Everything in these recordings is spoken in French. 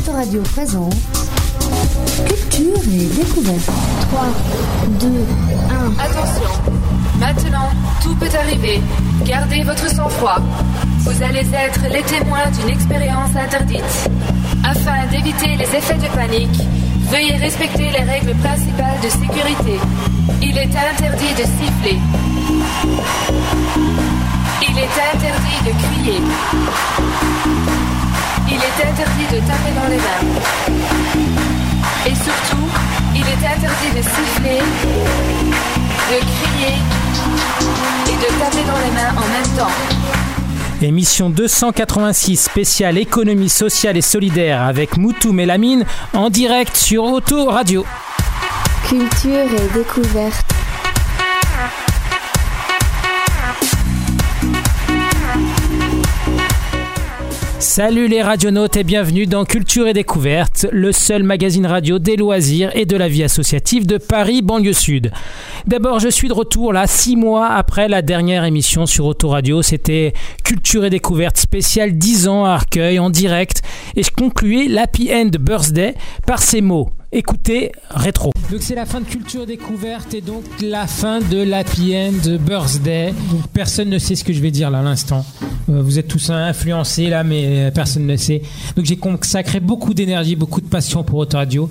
Autoradio présente Culture et découverte. 3, 2, 1. Attention, maintenant, tout peut arriver. Gardez votre sang-froid. Vous allez être les témoins d'une expérience interdite. Afin d'éviter les effets de panique, veuillez respecter les règles principales de sécurité. Il est interdit de siffler. Il est interdit de crier. Il est interdit de taper dans les mains. Et surtout, il est interdit de siffler, de crier et de taper dans les mains en même temps. Émission 286 spéciale économie sociale et solidaire avec Moutou Mélamine en direct sur Auto Radio. Culture et découverte. Salut les radionautes et bienvenue dans Culture et Découverte, le seul magazine radio des loisirs et de la vie associative de Paris, banlieue sud. D'abord, je suis de retour là, six mois après la dernière émission sur Autoradio. C'était Culture et Découverte spéciale 10 ans à Arcueil en direct et je concluais l'Happy End Birthday par ces mots. Écoutez, rétro. Donc c'est la fin de Culture Découverte et donc la fin de l'Happy End Birthday. Personne ne sait ce que je vais dire là à l'instant. Euh, vous êtes tous influencés là, mais euh, personne ne sait. Donc j'ai consacré beaucoup d'énergie, beaucoup de passion pour Autoradio.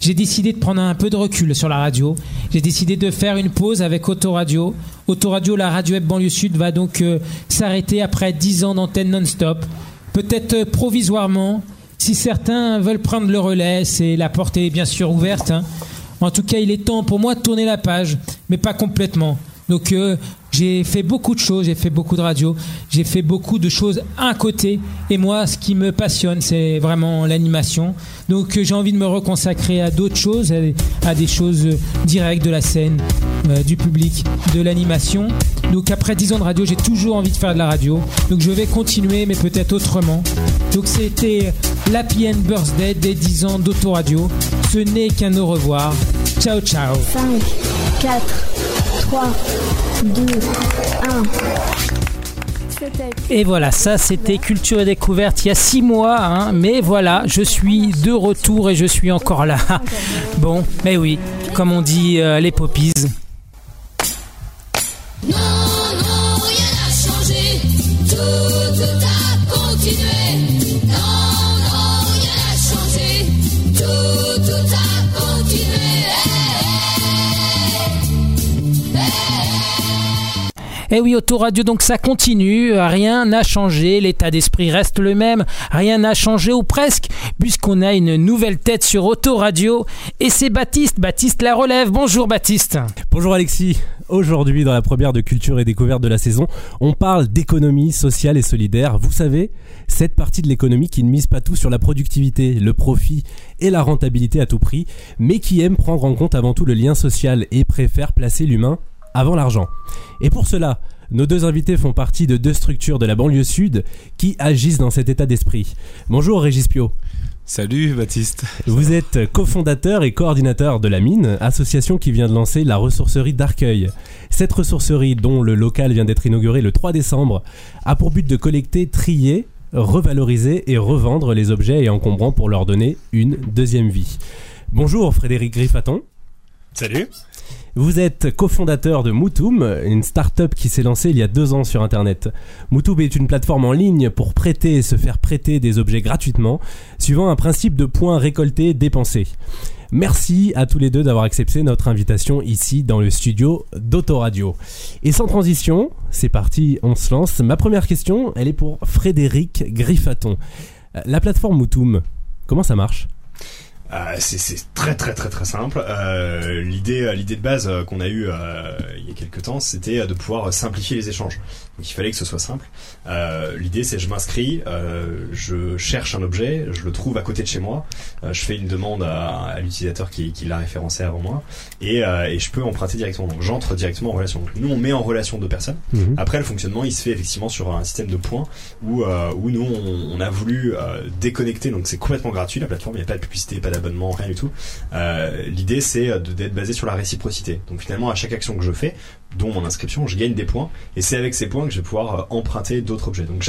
J'ai décidé de prendre un peu de recul sur la radio. J'ai décidé de faire une pause avec Autoradio. Autoradio, la radio web banlieue sud, va donc euh, s'arrêter après 10 ans d'antenne non-stop. Peut-être provisoirement. Si certains veulent prendre le relais, c'est la porte est bien sûr ouverte. hein. En tout cas, il est temps pour moi de tourner la page, mais pas complètement. Donc euh, j'ai fait beaucoup de choses, j'ai fait beaucoup de radio, j'ai fait beaucoup de choses à côté. Et moi, ce qui me passionne, c'est vraiment l'animation. Donc euh, j'ai envie de me reconsacrer à d'autres choses, à des, choses euh, directes de la scène, du public, de l'animation. Donc après 10 ans de radio, j'ai toujours envie de faire de la radio. Donc je vais continuer, mais peut-être autrement. Donc c'était l'Happy End Birthday des 10 ans d'Autoradio. Ce n'est qu'un au revoir. Ciao, ciao. 5, 4, 3, 2, 1. C'était Et voilà, ça c'était Culture et Découverte il y a six mois, hein, mais voilà, je suis de retour et je suis encore là. Bon, mais oui, comme on dit euh, les poppies. Et oui, Autoradio, donc ça continue, rien n'a changé, l'état d'esprit reste le même, rien n'a changé ou presque, puisqu'on a une nouvelle tête sur Autoradio, et c'est Baptiste, Baptiste la relève. Bonjour Baptiste. Bonjour Alexis. Aujourd'hui, dans la première de culture et découverte de la saison, on parle d'économie sociale et solidaire. Vous savez, cette partie de l'économie qui ne mise pas tout sur la productivité, le profit et la rentabilité à tout prix, mais qui aime prendre en compte avant tout le lien social et préfère placer l'humain avant l'argent. Et pour cela, nos deux invités font partie de deux structures de la banlieue sud qui agissent dans cet état d'esprit. Bonjour Régis Pio. Salut Baptiste. Vous êtes cofondateur et coordinateur de la Mine, association qui vient de lancer la ressourcerie d'Arcueil. Cette ressourcerie, dont le local vient d'être inauguré le 3 décembre, a pour but de collecter, trier, revaloriser et revendre les objets et encombrants pour leur donner une deuxième vie. Bonjour Frédéric Griffaton. Salut. Vous êtes cofondateur de Moutoum, une start-up qui s'est lancée il y a deux ans sur Internet. Moutoum est une plateforme en ligne pour prêter et se faire prêter des objets gratuitement, suivant un principe de points récoltés dépensés. Merci à tous les deux d'avoir accepté notre invitation ici dans le studio d'Autoradio. Et sans transition, c'est parti, on se lance. Ma première question, elle est pour Frédéric Griffaton. La plateforme Moutoum, comment ça marche? Euh, c'est très très très très simple. Euh, l'idée euh, l'idée de base qu'on a eue il y a quelques temps, c'était de pouvoir simplifier les échanges. Donc il fallait que ce soit simple. Euh, l'idée c'est je m'inscris, euh, je cherche un objet, je le trouve à côté de chez moi, euh, je fais une demande à, à l'utilisateur qui, qui l'a référencé avant moi et, euh, et je peux emprunter directement. Donc j'entre directement en relation. Donc, nous on met en relation deux personnes. Mhm. Après, le fonctionnement, il se fait effectivement sur un système de points où, euh, où nous, on, on a voulu euh, déconnecter. Donc, c'est complètement gratuit la plateforme. Il n'y a pas de publicité, pas d'abonnement, rien du tout. Euh, L'idée, c'est d'être basé sur la réciprocité. Donc, finalement, à chaque action que je fais, dont mon inscription, je gagne des points et c'est avec ces points que je vais pouvoir euh, emprunter d'autres objets. Donc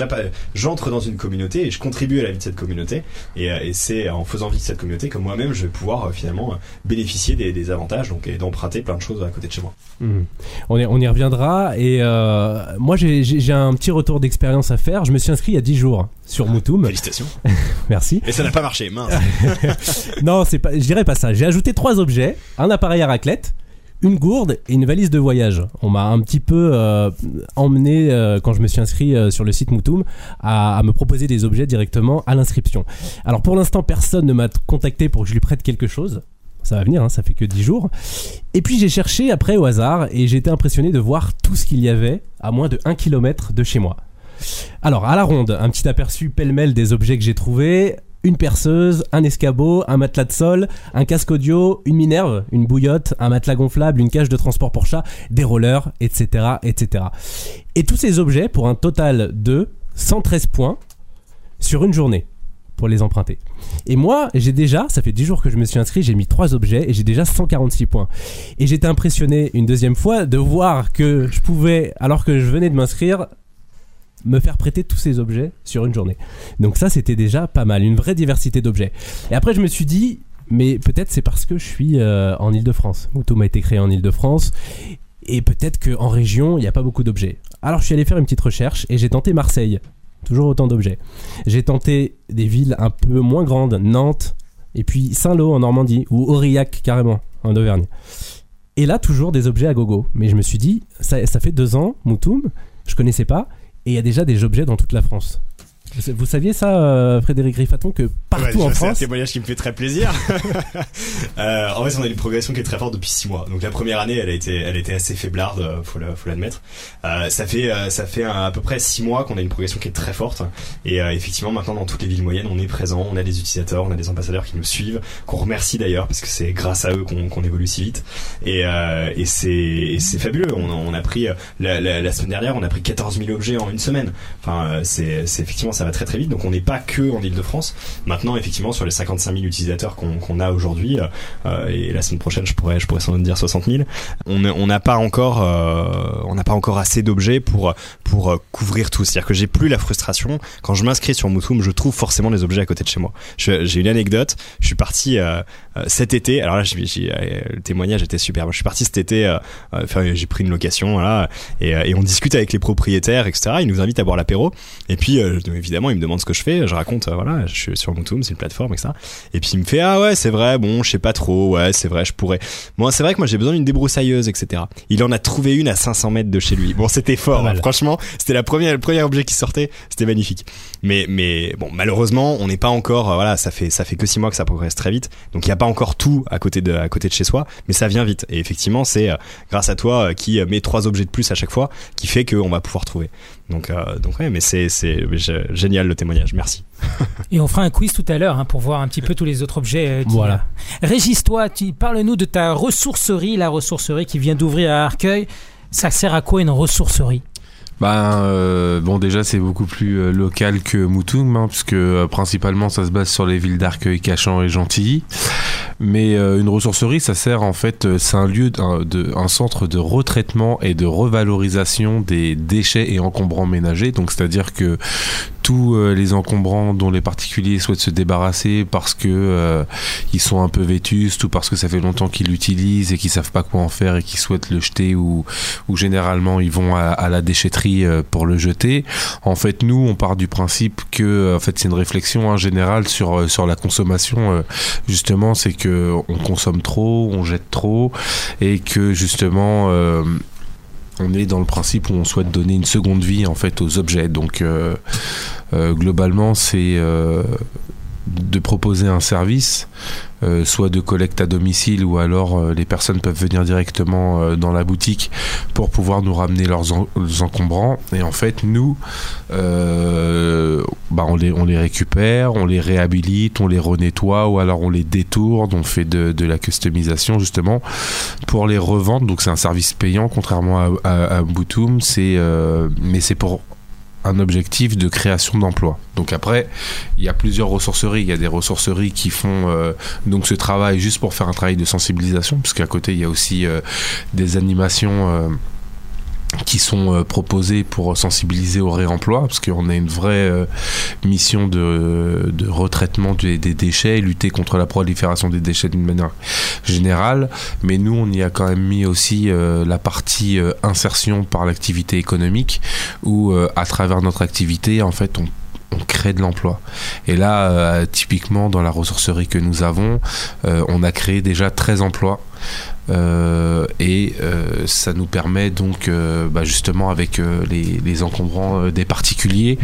j'entre dans une communauté et je contribue à la vie de cette communauté et, euh, et c'est en faisant vie de cette communauté que moi-même je vais pouvoir euh, finalement bénéficier des, des avantages donc et d'emprunter plein de choses à côté de chez moi. Mhm. On, y, on y reviendra. Et euh, moi, j'ai- un petit retour d'expérience à faire. Je me suis inscrit il y a 10 jours sur Moutoum. Félicitations. Merci. Et ça n'a pas marché, mince. Non, c'est pas, je dirais pas ça. J'ai ajouté trois objets un appareil à raclette, une gourde et une valise de voyage. On m'a un petit peu euh, emmené euh, quand je me suis inscrit euh, sur le site Moutoum à, me proposer des objets directement à l'inscription. Alors pour l'instant, personne ne m'a contacté pour que je lui prête quelque chose. Ça va venir, hein, ça fait que 10 jours. Et puis j'ai cherché après au hasard et j'ai été impressionné de voir tout ce qu'il y avait à moins de 1 km de chez moi. Alors à la ronde, un petit aperçu pêle-mêle des objets que j'ai trouvés. Une perceuse, un escabeau, un matelas de sol, un casque audio, une minerve, une bouillotte, un matelas gonflable, une cage de transport pour chat, des rollers, etc., etc. Et tous ces objets pour un total de 113 points sur une journée pour les emprunter. Et moi, j'ai déjà, ça fait 10 jours que je me suis inscrit, j'ai mis 3 objets et j'ai déjà 146 points. Et j'étais impressionné une deuxième fois de voir que je pouvais, alors que je venais de m'inscrire, me faire prêter tous ces objets sur une journée. Donc ça, c'était déjà pas mal, une vraie diversité d'objets. Et après, je me suis dit, mais peut-être c'est parce que je suis euh, en Ile-de-France. Moutoum a été créé en Ile-de-France. Et peut-être qu'en région, il n'y a pas beaucoup d'objets. Alors je suis allé faire une petite recherche et j'ai tenté Marseille. Toujours autant d'objets. J'ai tenté des villes un peu moins grandes, Nantes, et puis Saint-Lô en Normandie, ou Aurillac carrément, en Auvergne. Et là, toujours des objets à gogo. Mais je me suis dit, ça, ça fait deux ans, Moutoum, je connaissais pas, et il y a déjà des objets dans toute la France. Vous, saviez ça, euh, Frédéric Griffaton, que partout Ouais, en ça, C'est un France, témoignage qui me fait très plaisir. euh, en fait, on a une progression qui est très forte depuis six mois. Donc la première année, elle a été, elle assez faiblarde, euh, faut l'admettre. Euh, ça fait, ça fait un- à peu près six mois qu'on a une progression qui est très forte. Et effectivement, maintenant dans toutes les villes moyennes, on est présent, on a des utilisateurs, on a des ambassadeurs qui nous suivent, qu'on remercie d'ailleurs parce que c'est grâce à eux qu'on évolue si vite. Et, et c'est, fabuleux. On, a- on a pris la, la, la semaine dernière, on a pris 14 000 objets en une semaine. Enfin, c'est effectivement, ça va très très vite. Donc on n'est pas que en Ile-de-France. Maintenant, effectivement, sur les 55 000 utilisateurs qu'on a aujourd'hui, euh, euh, et la semaine prochaine, je pourrais, je pourrais sans doute dire 60 000, on n'a pas encore, euh, pas encore assez d'objets pour pour couvrir tout. C'est-à-dire que j'ai plus la frustration quand je m'inscris sur Moutoum, je trouve forcément des objets à côté de chez moi. J'ai une anecdote. Je suis parti cet été. Alors là, j'ai- j'ai- euh, le témoignage était super. Moi, je suis parti cet été. euh, euh, faire- j'ai pris une location, voilà, et, euh, et on discute avec les propriétaires, etc. Ils nous invitent à boire l'apéro. Et puis, euh, évidemment, ils me demandent ce que je fais. Je raconte, euh, voilà, je suis sur Moutoum, c'est une plateforme, etc. Et puis il me fait ah ouais, c'est vrai, bon, je sais pas trop, ouais, c'est vrai, je pourrais. Moi, c'est vrai que moi j'ai besoin d'une débroussailleuse, etc. Il en a trouvé une à 500 mètres de chez lui. Bon, c'était fort. Hein. Franchement, c'était la première, le premier objet qui sortait. C'était magnifique. Mais, mais bon, malheureusement, on n'est pas encore. euh, voilà, ça fait, ça fait que six mois que ça progresse très vite. Donc il a pas encore tout à côté de, à côté de chez soi, mais ça vient vite. Et effectivement, c'est euh, grâce à toi euh, qui euh, met trois objets de plus à chaque fois, qui fait qu'on va pouvoir trouver. Donc, euh, donc ouais, mais c'est, c'est gé- génial le témoignage. Merci. Et on fera un quiz tout à l'heure hein, pour voir un petit peu tous les autres objets. euh. Voilà. Régis, toi, tu parle-nous de ta ressourcerie, la ressourcerie qui vient d'ouvrir à Arcueil. Ça sert à quoi une ressourcerie? Ben euh, bon déjà c'est beaucoup plus euh, local que Moutoum hein, puisque euh, principalement ça se base sur les villes d'Arcueil, Cachan et Gentilly. Mais une ressourcerie ça sert en fait c'est un lieu de un centre de retraitement et de revalorisation des déchets et encombrants ménagers. Donc c'est-à-dire que tous euh, les encombrants dont les particuliers souhaitent se débarrasser parce que euh, ils sont un peu vétustes ou parce que ça fait longtemps qu'ils l'utilisent et qu'ils savent pas quoi en faire et qu'ils souhaitent le jeter ou généralement ils vont à, la déchetterie euh, pour le jeter. En fait, nous, on part du principe que, en fait, c'est une réflexion en général sur sur la consommation. Justement, c'est que on consomme trop, on jette trop, et que justement. On est dans le principe où on souhaite donner une seconde vie en fait aux objets. Donc euh, euh, globalement, c'est euh, de proposer un service, euh, soit de collecte à domicile ou alors euh, les personnes peuvent venir directement euh, dans la boutique pour pouvoir nous ramener leurs, en- leurs encombrants. Et en fait, nous, bah, on, les, on récupère, on les réhabilite, on les renettoie ou alors on les détourne, on fait de, la customisation justement pour les revendre. Donc c'est un service payant contrairement à, à, à Boutoum, mais c'est pour un objectif de création d'emplois. Donc après, il y a plusieurs ressourceries. Il y a des ressourceries qui font euh, donc ce travail juste pour faire un travail de sensibilisation, parce qu'à côté il y a aussi euh, des animations. Qui sont euh, proposés pour sensibiliser au réemploi, parce qu'on a une vraie euh, mission de, retraitement des, déchets et lutter contre la prolifération des déchets d'une manière générale. Mais nous, on y a quand même mis aussi euh, la partie insertion par l'activité économique, où à travers notre activité, en fait, on crée de l'emploi. Et là, typiquement, dans la ressourcerie que nous avons, on a créé déjà 13 emplois. Euh, et euh, ça nous permet donc, euh, bah, justement, avec les, les encombrants des particuliers,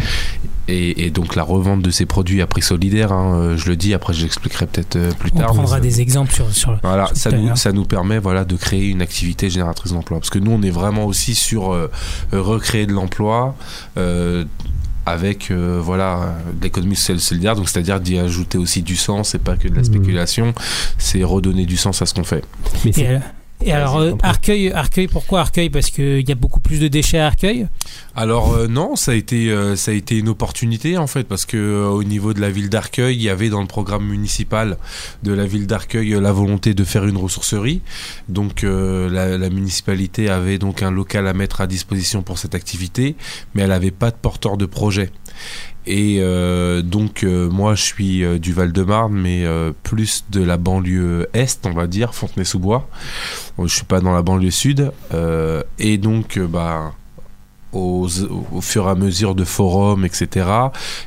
et, et donc la revente de ces produits à prix solidaire, hein, je le dis, après je l'expliquerai peut-être plus On tard. prendra mais ça- des exemples sur, sur voilà, sur ça nous, ça nous permet voilà, de créer une activité génératrice d'emploi. Parce que nous, on est vraiment aussi sur recréer de l'emploi avec euh, voilà, euh, l'économie sociale et solidaire, donc c'est-à-dire d'y ajouter aussi du sens, c'est pas que de la Mhm. spéculation, c'est redonner du sens à ce qu'on fait. Mais c'est- Et, alors, euh. Arcueil, Arcueil, pourquoi Arcueil? Parce qu'il y a beaucoup plus de déchets à Arcueil? Alors euh, non, ça a été euh, ça a été une opportunité en fait parce que au niveau de la ville d'Arcueil, il y avait dans le programme municipal de la ville d'Arcueil la volonté de faire une ressourcerie. Donc la, la municipalité avait donc un local à mettre à disposition pour cette activité, mais elle n'avait pas de porteur de projet. Et euh, donc euh, moi je suis euh, du Val-de-Marne, mais plus de la banlieue est, on va dire, Fontenay-sous-Bois. Je suis pas dans la banlieue sud. Et donc bah au fur et à mesure de forums, etc.,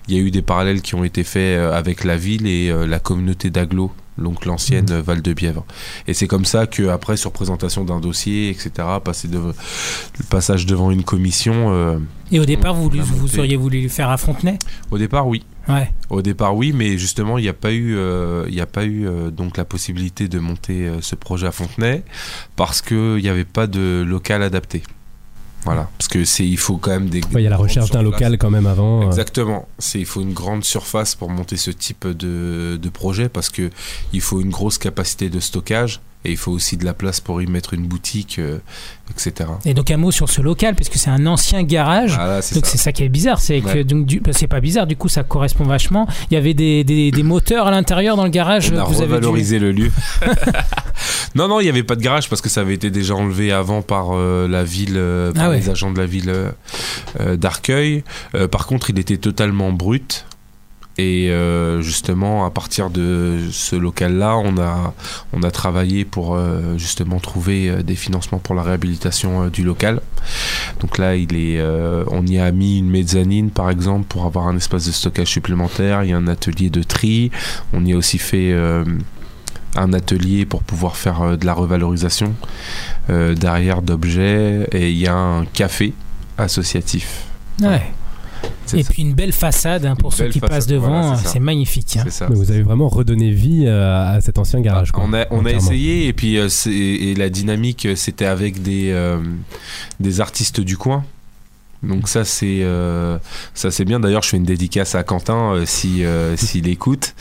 il y a eu des parallèles qui ont été faits avec la ville et la communauté d'Aglo, donc l'ancienne Mmh. euh, Val de Bièvre. Et c'est comme ça que après, sur présentation d'un dossier, etc., passer de, le passage devant une commission, euh, Et au départ, vous, auriez voulu le faire à Fontenay? Au départ, oui. Ouais. Au départ, oui, mais justement, il n'y a pas eu, euh, il n'y a pas eu euh, donc la possibilité de monter ce projet à Fontenay parce qu'il n'y avait pas de local adapté. Voilà, parce que c'est, il faut quand même des. Ouais, il y a la recherche d'un local quand même avant. euh. Exactement. C'est, il faut une grande surface pour monter ce type de, de projet parce que il faut une grosse capacité de stockage et il faut aussi de la place pour y mettre une boutique, euh, etc. Et donc un mot sur ce local, puisque c'est un ancien garage. C'est Donc ça. c'est ça qui est bizarre, c'est que Ouais. donc du- bah, c'est pas bizarre, du coup ça correspond vachement. Il y avait des, des, des moteurs à l'intérieur dans le garage. On a vous avez dû- revalorisé le lieu. non, non, il n'y avait pas de garage parce que ça avait été déjà enlevé avant par euh, la ville, euh, par Ah ouais. les agents de la ville d'Arcueil. Par contre, il était totalement brut. Et euh, justement, à partir de ce local-là, on a, on a travaillé pour euh, justement trouver euh, des financements pour la réhabilitation du local. Donc là, il est, on y a mis une mezzanine, par exemple, pour avoir un espace de stockage supplémentaire. Il y a un atelier de tri. On y a aussi fait un atelier pour pouvoir faire de la revalorisation derrière d'objets. Et il y a un café associatif. Ouais. Et ça. puis une belle façade hein, pour Une ceux qui façade, passent devant, voilà, c'est magnifique. hein. Ça. Vous avez vraiment redonné vie euh, à cet ancien garage. quoi, on a, on a essayé et puis euh, et la dynamique euh, c'était avec des, euh, des artistes du coin. Donc ça c'est euh, ça c'est bien. D'ailleurs je fais une dédicace à Quentin euh, si euh, s'il écoute,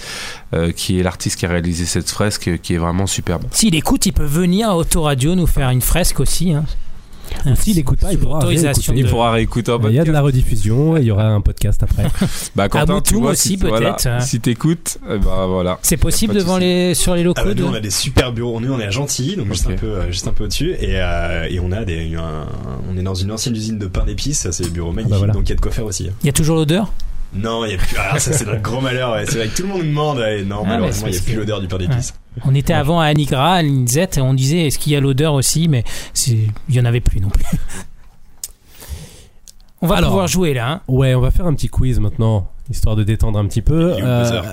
euh, qui est l'artiste qui a réalisé cette fresque qui est vraiment superbe. S'il écoute, il peut venir à Autoradio nous faire une fresque aussi. Hein. S'il écoute pas, il pourra réécouter. Il pourra réécouter Il y a de la rediffusion, et il y aura un podcast après. Bah Quentin, tu vois, aussi, si, peut-être, hein. si t'écoutes, ben voilà. C'est possible devant les sur les locaux Ah bah, de- nous on a des super bureaux. Nous on est à Gentilly, donc juste un peu, euh, juste un peu au-dessus, et, euh, et on a des, un- on est dans une ancienne usine de pain d'épices. C'est des bureaux magnifiques, bah voilà. donc il y a de quoi faire aussi. Il y a toujours l'odeur? Non, il y a plus. Ah, ça c'est notre grand malheur. ouais. C'est vrai que tout le monde nous demande. ouais. Non, Ah, malheureusement, il y c'est a plus l'odeur du pain d'épices. On était avant à Anigra, à l'Inzet, et on disait est-ce qu'il y a l'odeur aussi, mais il y en avait plus non plus. On va Alors. pouvoir jouer là. hein. Ouais, on va faire un petit quiz maintenant, histoire de détendre un petit peu. Buzzer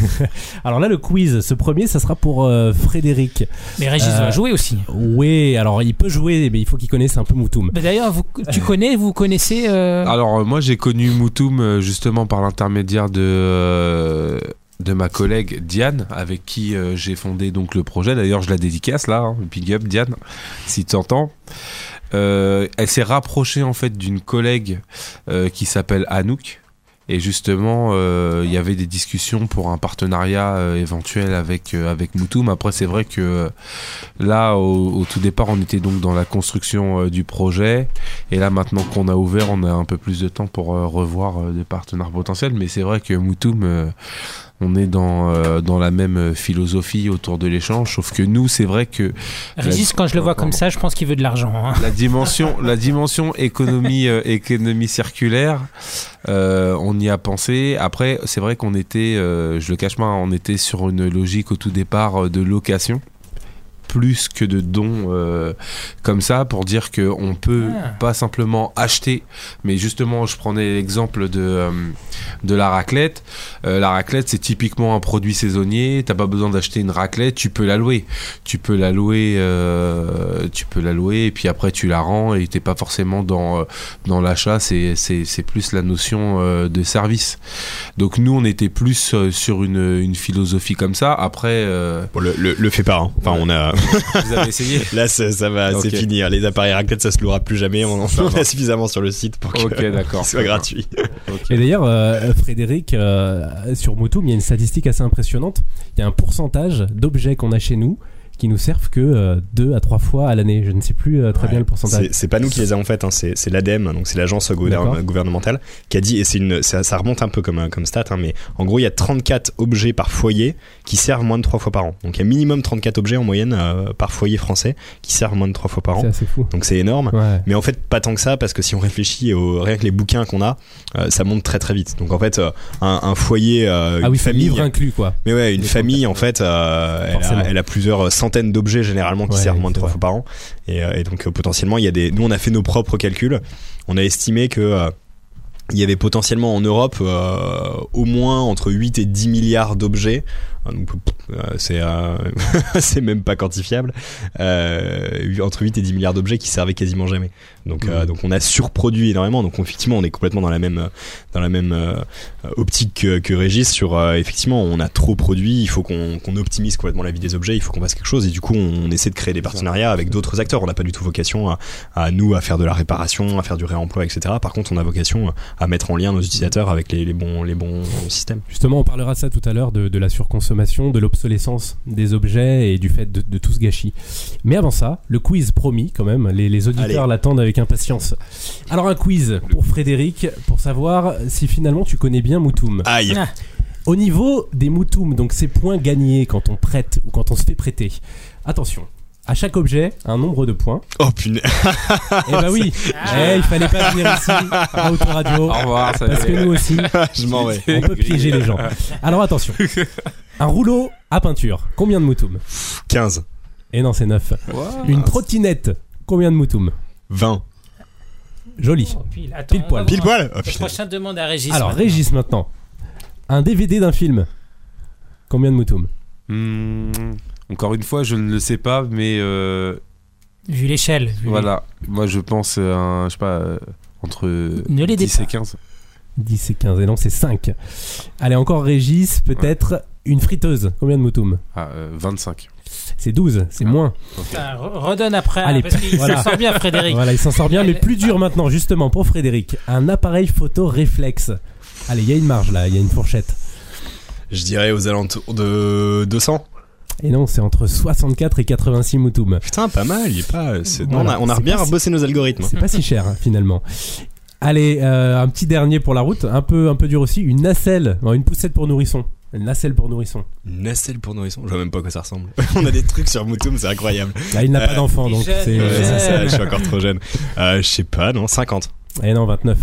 alors là, le quiz, ce premier, ça sera pour euh, Frédéric. Mais Régis Euh, va jouer aussi. Oui, alors il peut jouer, mais il faut qu'il connaisse un peu Moutoum. D'ailleurs, vous- tu connais, vous connaissez euh, Alors euh, moi j'ai connu Moutoum euh, justement par l'intermédiaire de euh, de ma collègue Diane avec qui euh, j'ai fondé donc le projet. D'ailleurs je la dédicace là, hein. big up Diane si tu entends. Euh, elle s'est rapprochée en fait d'une collègue euh, qui s'appelle Anouk. Et justement, euh, il y avait des discussions pour un partenariat euh, éventuel avec euh, avec Moutoum. Après, c'est vrai que là, au, au tout départ, on était donc dans la construction du projet. Et là, maintenant qu'on a ouvert, on a un peu plus de temps pour revoir des partenaires potentiels. Mais c'est vrai que Moutoum, on est dans, euh, dans la même philosophie autour de l'échange, sauf que nous, c'est vrai que Régis, quand je le vois comme ça, je pense qu'il veut de l'argent. hein. la dimension, la dimension économie, euh, économie circulaire, euh, on y a pensé. Après, c'est vrai qu'on était, je le cache pas, on était sur une logique au tout départ de location plus que de dons euh, comme ça pour dire que on peut Ah. pas simplement acheter mais justement je prenais l'exemple de euh, de la raclette Euh, la raclette c'est typiquement un produit saisonnier t'as pas besoin d'acheter une raclette tu peux la louer tu peux la louer euh, tu peux la louer et puis après tu la rends et t'es pas forcément dans dans l'achat c'est c'est c'est plus la notion euh, de service donc nous on était plus sur une une philosophie comme ça après euh, Bon, le, le, le fais pas. hein. Enfin, Ouais. on a. vous avez essayé Là, ça, ça va, c'est fini. hein. Les appareils raclette, ça se louera plus jamais. On en a suffisamment sur le site pour que Ok, d'accord. ce soit gratuit. Et d'ailleurs, euh, Frédéric, euh, sur Motum, il y a une statistique assez impressionnante. Il y a un pourcentage d'objets qu'on a chez nous qui nous servent que euh, deux à trois fois à l'année. Je ne sais plus euh, très Ouais. bien le pourcentage. C'est- C'est pas nous qui les avons faites, hein, c'est c'est l'ADEME, donc c'est l'agence gouvernementale, qui a dit, et c'est une, ça, ça remonte un peu comme, comme stat, hein, mais en gros, il y a 34 objets par foyer qui servent moins de 3 fois par an. Donc il y a minimum 34 objets en moyenne euh, par foyer français qui servent moins de 3 fois par C'est an. assez fou. Donc c'est énorme. Ouais. Mais en fait, pas tant que ça, parce que si on réfléchit au rien que les bouquins qu'on a, euh, ça monte très très vite. Donc en fait, euh, un, un foyer, euh, Ah une oui, c'est le famille, livre inclus, quoi. mais ouais, une Les famille, en fait, euh, elle, a, elle a plusieurs centaines d'objets généralement qui Ouais, servent moins de trois fois par an. Et, euh, et donc euh, potentiellement, il y a des. Nous, on a fait nos propres calculs. On a estimé que euh, il y avait potentiellement en Europe euh, au moins entre 8 et 10 milliards d'objets. Donc, c'est euh, c'est même pas quantifiable. Euh, entre 8 et 10 milliards d'objets qui servaient quasiment jamais. Donc, euh, Mhm. donc on a surproduit énormément. Donc effectivement, on est complètement dans la même euh, dans la même euh, optique que, que Régis sur euh, effectivement, on a trop produit. Il faut qu'on qu'on optimise complètement la vie des objets. Il faut qu'on fasse quelque chose. Et du coup, on, on essaie de créer des partenariats avec d'autres acteurs. On n'a pas du tout vocation à, à nous à faire de la réparation, à faire du réemploi, etc. Par contre, on a vocation à mettre en lien nos utilisateurs avec les, les bons les bons systèmes. Justement, on parlera de ça tout à l'heure, de, de la surconsommation, de l'obsolescence des objets et du fait de, de tout ce gâchis. Mais avant ça, le quiz promis quand même, les, les auditeurs l'attendent avec impatience. Alors un quiz pour Frédéric, pour savoir si finalement tu connais bien Moutoum. Aïe. Ah. Au niveau des Moutoum, donc ces points gagnés quand on prête ou quand on se fait prêter, attention. À chaque objet, un nombre de points. Oh punaise. Eh bah oui, eh, il fallait pas venir ici à Autoradio. Au revoir, ça Parce que nous aussi, Je m'en vais. on peut piéger les gens. Alors attention. Un rouleau à peinture, combien de Moutoum? 15, Et non, c'est 9. Une trottinette, combien de Moutoum? 20, Joli. Oh, pile, attends, Pile poil. pile poil. Oh, prochain demande à Régis. Alors, maintenant. Régis maintenant. Un DVD d'un film, combien de Moutoum Hmm, encore une fois, je ne le sais pas, mais euh, Vu l'échelle. voilà. Moi, je pense, euh, un, je sais pas, euh, entre Ne l'aidez 10 pas. et 15. 10 et 15, et non, c'est 5. Allez, encore Régis, peut-être une friteuse, combien de Moutoum Ah, euh, 25. C'est 12, c'est moins. Re- redonne après. Allez, parce qu'il voilà. s'en sort bien, Frédéric. Voilà, il s'en sort bien, mais plus dur maintenant, justement, pour Frédéric. Un appareil photo réflexe. Allez, il y a une marge là, il y a une fourchette. Je dirais aux alentours de 200. Et non, c'est entre 64 et 86 Moutoum. Putain, pas mal. Il est pas. Voilà, on a, on a c'est bien pas si- bossé nos algorithmes. C'est pas si cher, hein, finalement. Allez, euh, un petit dernier pour la route, un peu, un peu dur aussi. Une nacelle, une poussette pour nourrisson. Une nacelle pour nourrisson. Une nacelle pour nourrisson. Je vois même pas à quoi ça ressemble. on a des trucs sur Moutoum, c'est incroyable. Là, il n'a Euh, pas d'enfant, il est donc c'est. Ouais, je suis encore trop jeune. Euh, je sais pas, non, 50. Et non, 29.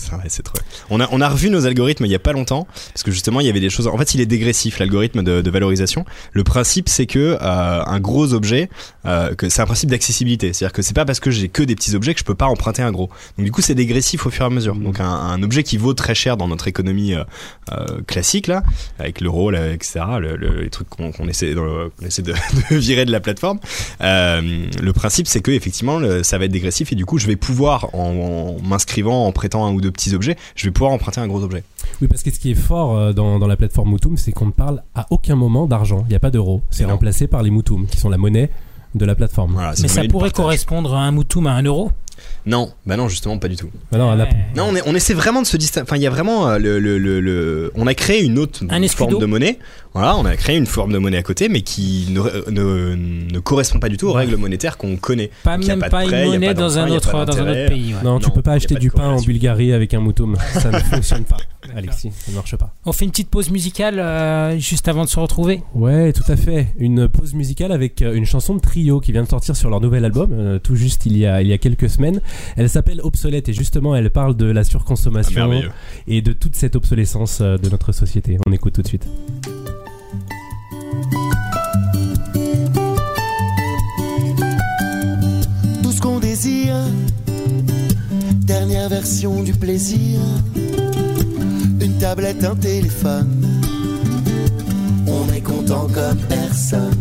Ça, ouais, c'est trop. On a, on a revu nos algorithmes il y a pas longtemps parce que justement il y avait des choses. En fait, il est dégressif l'algorithme de, de valorisation. Le principe c'est que euh, un gros objet, euh, que c'est un principe d'accessibilité. C'est-à-dire que c'est pas parce que j'ai que des petits objets que je peux pas emprunter un gros. Donc du coup c'est dégressif au fur et à mesure. Donc un, un objet qui vaut très cher dans notre économie euh, classique là, avec l'euro, etc. Le, le- les trucs qu'on essaie, de, qu'on essaie de, de virer de la plateforme. Le principe c'est que effectivement le- ça va être dégressif et du coup je vais pouvoir en, en m'inscrivant en prêtant un ou deux petits objets, je vais pouvoir emprunter un gros objet. Oui, parce que ce qui est fort euh, dans, dans la plateforme Moutoum, c'est qu'on ne parle à aucun moment d'argent. Il n'y a pas d'euros. C'est remplacé par les Moutoum, qui sont la monnaie de la plateforme. Voilà, Mais ça pourrait partage. correspondre à un moutoum à 1 euro? Non, bah non justement pas du tout. Bah non, Ouais. Non, on, est- on essaie vraiment de se distinguer. Enfin, il y a vraiment euh, le, le, le, le- On a créé une autre Un forme de monnaie. Voilà, on a créé une forme de monnaie à côté, mais qui ne, ne, ne correspond pas du tout aux règles monétaires qu'on connaît. Pas Donc, y a même pas de pas, prêt, y a une monnaie pas dans un d'emprunt, y a autre pas dans un autre pays. ouais. non, tu Non, peux pas acheter pas du pain en. Bulgarie avec un Moutoum. Ça ne fonctionne pas. Alexis, ça ne marche pas. On fait une petite pause musicale euh, juste avant de se retrouver. Ouais, tout à fait. Une pause musicale avec euh, une chanson de trio qui vient de sortir sur leur nouvel album, euh, tout juste il y, a, il y a quelques semaines. Elle s'appelle Obsolète et justement elle parle de la Ah, surconsommation merveilleux. et de toute cette obsolescence euh, de notre société. On écoute tout de suite. tout ce qu'on désire. Dernière version du plaisir. Une tablette, un téléphone. On est content comme personne.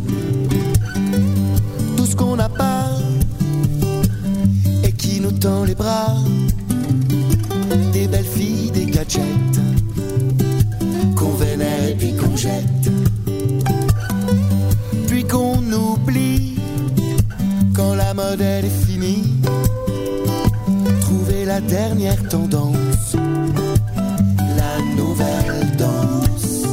Est. Trouver la dernière tendance, la nouvelle danse.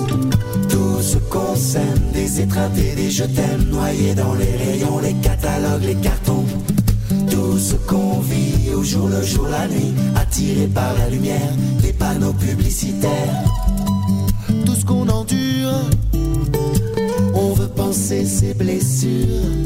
Tout ce qu'on sème, des étreintes et des je t'aime, noyés dans les rayons, les catalogues, les cartons. Tout ce qu'on vit au jour le jour, la nuit, attiré par la lumière, des panneaux publicitaires. Tout ce qu'on endure, on veut penser ses blessures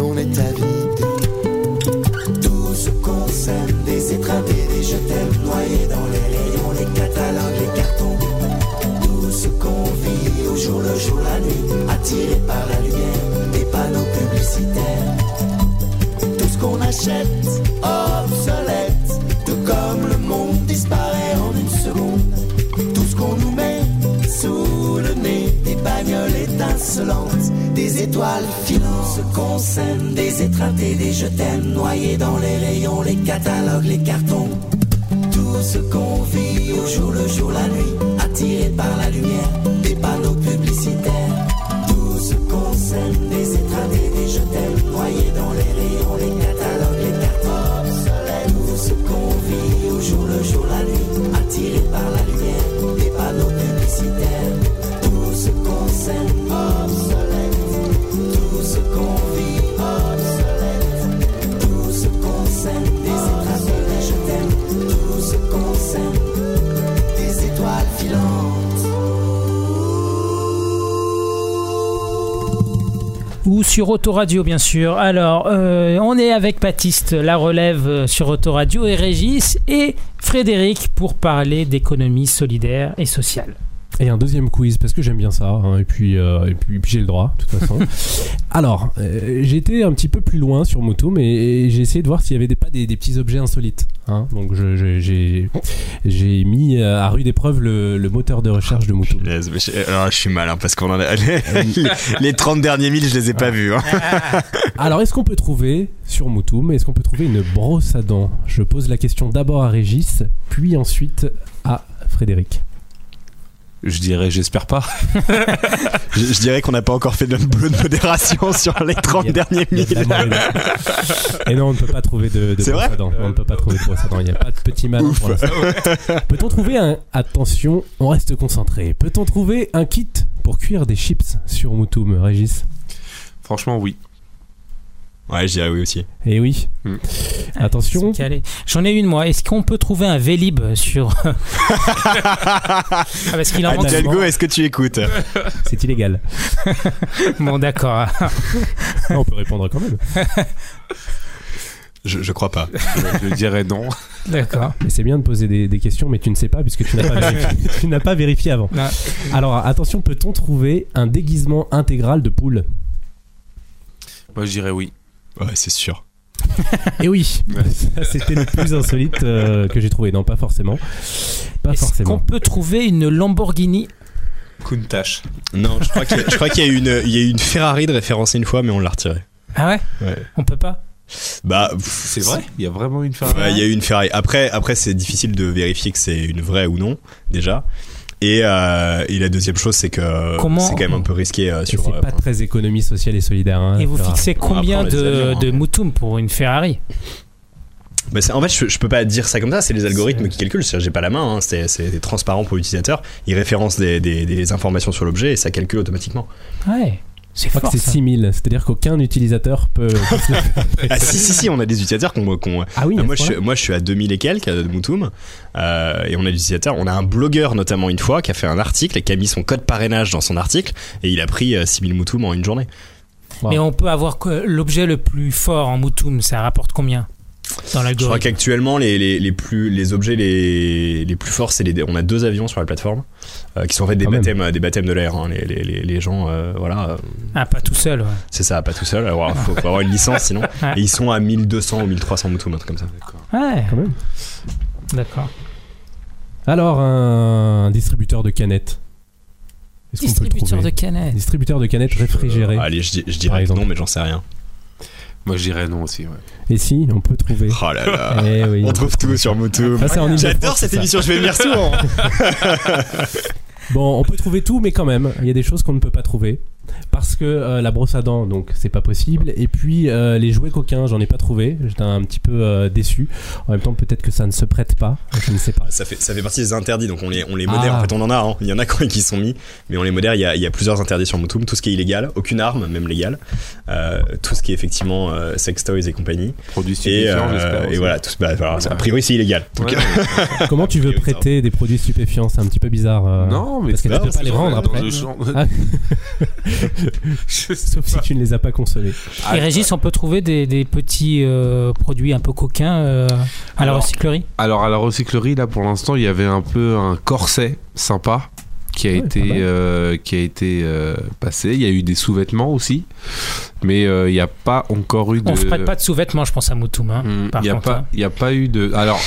on est avide. Tout ce qu'on sème, des et des je t'aime, noyés dans les rayons, les catalogues, les cartons. Tout ce qu'on vit au jour le jour, la nuit, attiré par la lumière, des panneaux publicitaires. Tout ce qu'on achète, obsolète, tout comme le monde disparaît en une seconde. Tout ce qu'on nous met sous le nez, des bagnoles étincelantes, des étoiles. Ce qu'on sème, des étreintes et des je t'aime, noyés dans les rayons, les catalogues, les cartons. Tout ce qu'on vit au jour le jour, la nuit, attiré par la lumière, sur Autoradio, bien sûr. Alors, euh, on est avec Baptiste, la relève euh, sur Autoradio, et Régis et Frédéric pour parler d'économie solidaire et sociale. Et un deuxième quiz parce que j'aime bien ça hein, et puis euh, et puis, puis j'ai le droit de toute façon. Alors euh, j'ai été un petit peu plus loin sur et, et j'ai essayé de voir s'il y avait des, pas des, des petits objets insolites. hein. Donc j'ai j'ai mis euh, à rude épreuve le, le moteur de recherche de mais je- Alors, je suis malin parce qu'on en a. les, les 30 derniers milles, je les ai pas vus. hein. Alors est-ce qu'on peut trouver sur Motum est-ce qu'on peut trouver une brosse à dents? Je pose la question d'abord à Régis puis ensuite à Frédéric. Je dirais, j'espère pas. Je, je dirais qu'on n'a pas encore fait de bleu de modération sur les 30 Il y a- derniers moelle. Et non, on ne peut pas trouver de, de C'est brosse vrai à dents. On ne peut pas trouver de brosse à dents. Il n'y a pas de petit malin pour l'instant. Peut-on trouver un... Attention, on reste concentré. Peut-on trouver un kit pour cuire des chips sur Moutoum, Régis? Franchement, oui. Ouais, je dirais oui aussi. Et oui. Hmm. Attention. C'est calé. J'en ai une moi. Est-ce qu'on peut trouver un Vélib sur Ah, parce qu'il en manque Django, souvent. est-ce que tu écoutes C'est illégal. Bon d'accord. Ah, on peut répondre quand même. je, je crois pas. Je dirais non. D'accord. Mais c'est bien de poser des, des questions, mais tu ne sais pas puisque tu n'as pas vérifié, tu n'as pas vérifié avant. Non. Alors attention, peut-on trouver un déguisement intégral de poule? Moi, je dirais oui. Ouais, c'est sûr. Et oui, ça c'était le plus insolite euh, que j'ai trouvé. Non, pas forcément. Pas Est-ce qu'on forcément. peut trouver une Lamborghini Countach. Non, je crois qu'il y, a- je crois qu'il y a eu une, il y a eu une Ferrari de référencée une fois, mais on l'a retirée. Ah ouais Ouais. On peut pas Bah, C'est vrai Il y a vraiment une Ferrari Ouais, il y a eu une Ferrari. Après, après c'est difficile de vérifier que c'est une vraie ou non, déjà. Et, euh, et la deuxième chose, c'est que Comment- c'est quand même un peu risqué euh, sur. c'est euh, pas très économie sociale et solidaire. hein, Et vous Ferrari. fixez combien de, avions, hein. de Moutoum pour une Ferrari? Bah, en fait, je, je peux pas dire ça comme ça. C'est les algorithmes qui calculent. C'est-à-dire, J'ai pas la main. hein, c'est c'est transparent pour l'utilisateur. Ils référencent des, des, des informations sur l'objet et ça calcule automatiquement. Ouais. C'est Je crois fort. que c'est ça. 6000, c'est-à-dire qu'aucun utilisateur peut. Ah si si si, on a des utilisateurs qu'on qu'on- ah oui, à moi, je suis, point-là moi je suis à 2000 et quelques euh, de Moutoum euh, et on a des utilisateurs. On a un blogueur notamment une fois qui a fait un article et qui a mis son code parrainage dans son article et il a pris euh, 6000 Moutoum en une journée. Wow. Mais on peut avoir l'objet le plus fort en Moutoum, ça rapporte combien? Dans Je crois qu'actuellement les, les, les plus les objets les, les plus forts c'est les on a deux avions sur la plateforme euh, qui sont en fait des Quand baptêmes euh, des baptêmes de l'air. hein. Les, les, les, les gens euh, voilà Ah, pas tout seul. ouais. c'est ça pas tout seul. Alors faut, faut avoir une licence sinon. Ouais. Et ils sont à 1200 ou 1300 Moutoum un truc comme ça. Ouais, Quand même. d'accord. Alors, un distributeur de canettes. Est-ce qu'on peut le Distributeur trouver de canettes. Distributeur de canettes réfrigérées. Euh, allez je, je dirais non mais j'en sais rien. Moi, je dirais non aussi. Ouais. Et si, on peut trouver. Oh là là. Eh oui. On trouve tout sur Ile-de-France, J'adore cette émission, je vais venir souvent. Bon, on peut trouver tout, mais quand même, il y a des choses qu'on ne peut pas trouver. Parce que euh, la brosse à dents, donc c'est pas possible. Et puis euh, les jouets coquins, j'en ai pas trouvé. J'étais un petit peu euh, déçu. En même temps, peut-être que ça ne se prête pas. Je ne sais pas. Ça fait, ça fait partie des interdits, donc on les, on les modère. Ah. En fait, on en a, hein. il y en a quand- qui sont mis, mais on les modère. Il y a, il y a plusieurs interdits sur Moutoum. Tout ce qui est illégal, aucune arme, même légale. Euh, tout ce qui est effectivement euh, sex toys et compagnie. Produits Et, stupéfiants, euh, et aussi. voilà, tout, bah, a priori c'est illégal. Donc, Ouais. Comment tu veux Et prêter des produits stupéfiants? C'est un petit peu bizarre. euh, Non, mais parce que tu peux pas les rendre après. Ah. Sauf si tu ne les as pas consommés. Ah, Et Régis, on peut trouver des, des petits euh, produits un peu coquins euh, à la recyclerie Alors à la recyclerie là pour l'instant il y avait un peu un corset sympa qui a Ouais, été euh, qui a été euh, passé. Il y a eu des sous-vêtements aussi, mais euh, il n'y a pas encore eu de. On se prête pas de sous-vêtements, je pense à Moutoum. Hein, par Il n'y a contre, pas, hein. il y a pas eu de. Alors,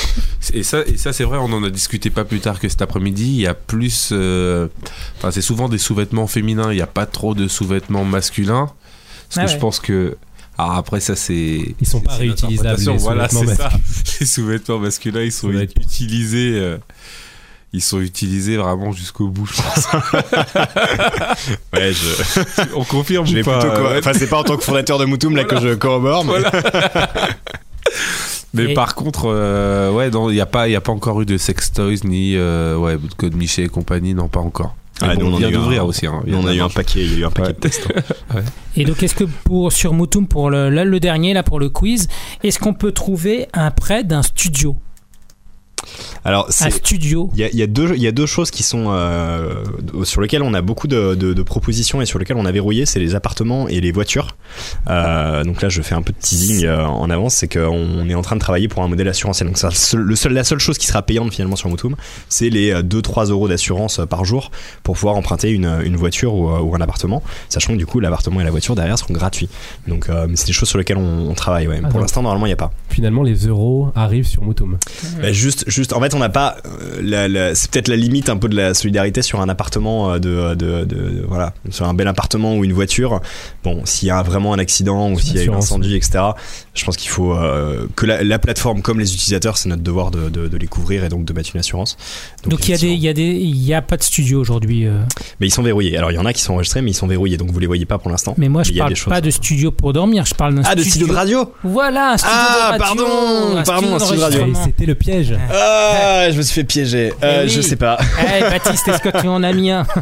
et ça, et ça c'est vrai, on en a discuté pas plus tard que cet après-midi. Il y a plus, euh, enfin, c'est souvent des sous-vêtements féminins. Il n'y a pas trop de sous-vêtements masculins, parce Ah que ouais. je pense que. Alors après ça c'est. Ils sont pas réutilisables, les Voilà, sous-vêtements c'est ça. Les sous-vêtements masculins, ils sont utilisés. euh, ils sont utilisés vraiment jusqu'au bout, je pense. ouais, je, On confirme je ou pas plutôt. euh, Enfin, c'est pas en tant que fondateur de Moutoum là que je corrobore, mais Mais Et- par contre, euh, ouais, non, il n'y a pas, il y a pas encore eu de sex toys ni euh, ouais, de code Michel et compagnie, non, pas encore. Ah, bon, on on vient d'ouvrir aussi. Hein, on a eu un paquet, il y a eu un paquet Ouais. de tests. hein. Et donc, est-ce que pour, sur Moutoum, pour le, là, le dernier, là, pour le quiz, est-ce qu'on peut trouver un prêt d'un studio? Alors, Un studio Il y, a, y deux, il y a deux choses qui sont euh, sur lesquelles on a beaucoup de, de- de propositions et sur lesquelles on a verrouillé, c'est les appartements et les voitures. Euh, donc là, je fais un peu de teasing euh, en avance, c'est qu'on est en train de travailler pour un modèle assurantiel. Donc ça, le seul- la seule chose qui sera payante finalement sur Moutoum, c'est les 2-3 euros d'assurance par jour pour pouvoir emprunter une, une voiture ou, ou un appartement, sachant que du coup l'appartement et la voiture derrière seront gratuits. Donc c'est des choses sur lesquelles on, on travaille. Ouais. Ah, pour l'instant, normalement, il n'y a pas. Finalement, les euros arrivent sur Moutoum. Bah, juste, juste, en fait, on n'a pas. euh, la- la- c'est peut-être la limite un peu de la solidarité sur un appartement euh, de, de, de- de- voilà, sur un bel appartement ou une voiture. Bon, s'il y a vraiment un accident ou s'il y a l'assurance. incendie, etc. Je pense qu'il faut euh, que la, la plateforme, comme les utilisateurs, c'est notre devoir de, de, de les couvrir et donc de mettre une assurance. Donc, il y a des, il y a des, il y a pas de studio aujourd'hui. euh. Mais ils sont verrouillés. Alors il y en a qui sont enregistrés, mais ils sont verrouillés, donc vous les voyez pas pour l'instant. Mais moi, Mais je parle pas de studio pour dormir. Je parle d'un Ah, de studio de radio? Voilà, un studio Ah, de radio. pardon, pardon, un studio de radio. C'était le piège. Ah, je me suis fait piéger. Euh, Eh oui. Je sais pas. Eh, Baptiste, est-ce que tu en as mis un?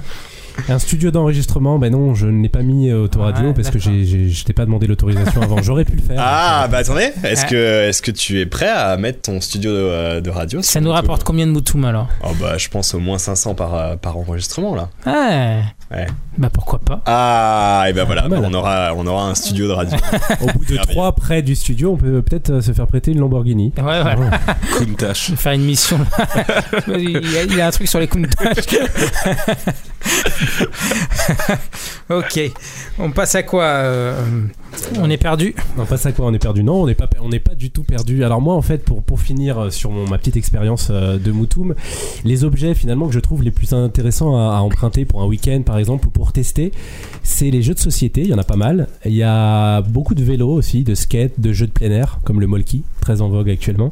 Un studio d'enregistrement, ben non, je n'ai pas mis euh, autoradio Ouais, parce que j'ai- j'ai- je t'ai pas demandé l'autorisation avant. J'aurais pu le faire. Ah, bah attendez, est-ce que, est-ce que tu es prêt à mettre ton studio de, euh, de radio Ça nous rapporte combien de Moutoum alors? Oh bah je pense au moins 500 par, euh, par enregistrement là. Ah Ouais. Bah pourquoi pas Ah, et ben voilà, on aura, on aura un studio de radio. Au bout de trois près du studio, on peut peut-être euh, se faire prêter une Lamborghini. Ouais. Je vais faire une mission. il, y a, il y a un truc sur les Countach. ok. On passe à quoi euh, On est perdu. Non, pas ça quoi, on est perdu. Non, on n'est pas, on n'est pas du tout perdu. Alors moi, en fait, pour, pour finir euh, sur mon, ma petite expérience euh, de Moutoum, les objets finalement que je trouve les plus intéressants à, à emprunter pour un week-end, par exemple, ou pour tester, c'est les jeux de société. Il y en a pas mal. Il y a beaucoup de vélos aussi, de skate, de jeux de plein air, comme le Molki, très en vogue actuellement.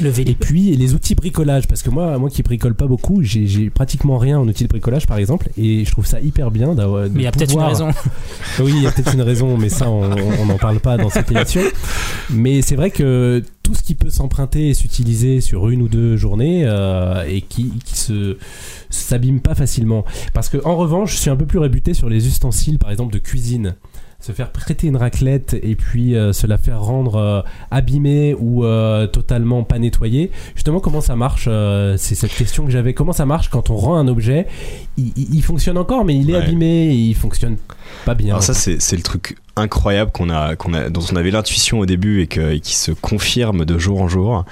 Le Et Vélib. puis les outils bricolage, parce que moi, moi qui bricole pas beaucoup, j'ai pratiquement rien en outils de bricolage par exemple, et je trouve ça hyper bien d'avoir. Mais il y a peut-être une raison. oui, il y a peut-être une raison, mais ça, on on n'en parle pas dans cette émission. Mais c'est vrai que tout ce qui peut s'emprunter et s'utiliser sur une ou deux journées euh, et qui, qui se s'abîme pas facilement. Parce que en revanche, je suis un peu plus rébuté sur les ustensiles, par exemple de cuisine. Se faire prêter une raclette et puis euh, se la faire rendre euh, abîmée ou euh, totalement pas nettoyée. Justement, comment ça marche C'est cette question que j'avais. Comment ça marche quand on rend un objet? Il, il- il fonctionne encore, mais il est Ouais. abîmé et il fonctionne pas bien. Alors ça c'est le truc incroyable qu'on a, qu'on a, dont on avait l'intuition au début et, que, et qui se confirme de jour en jour.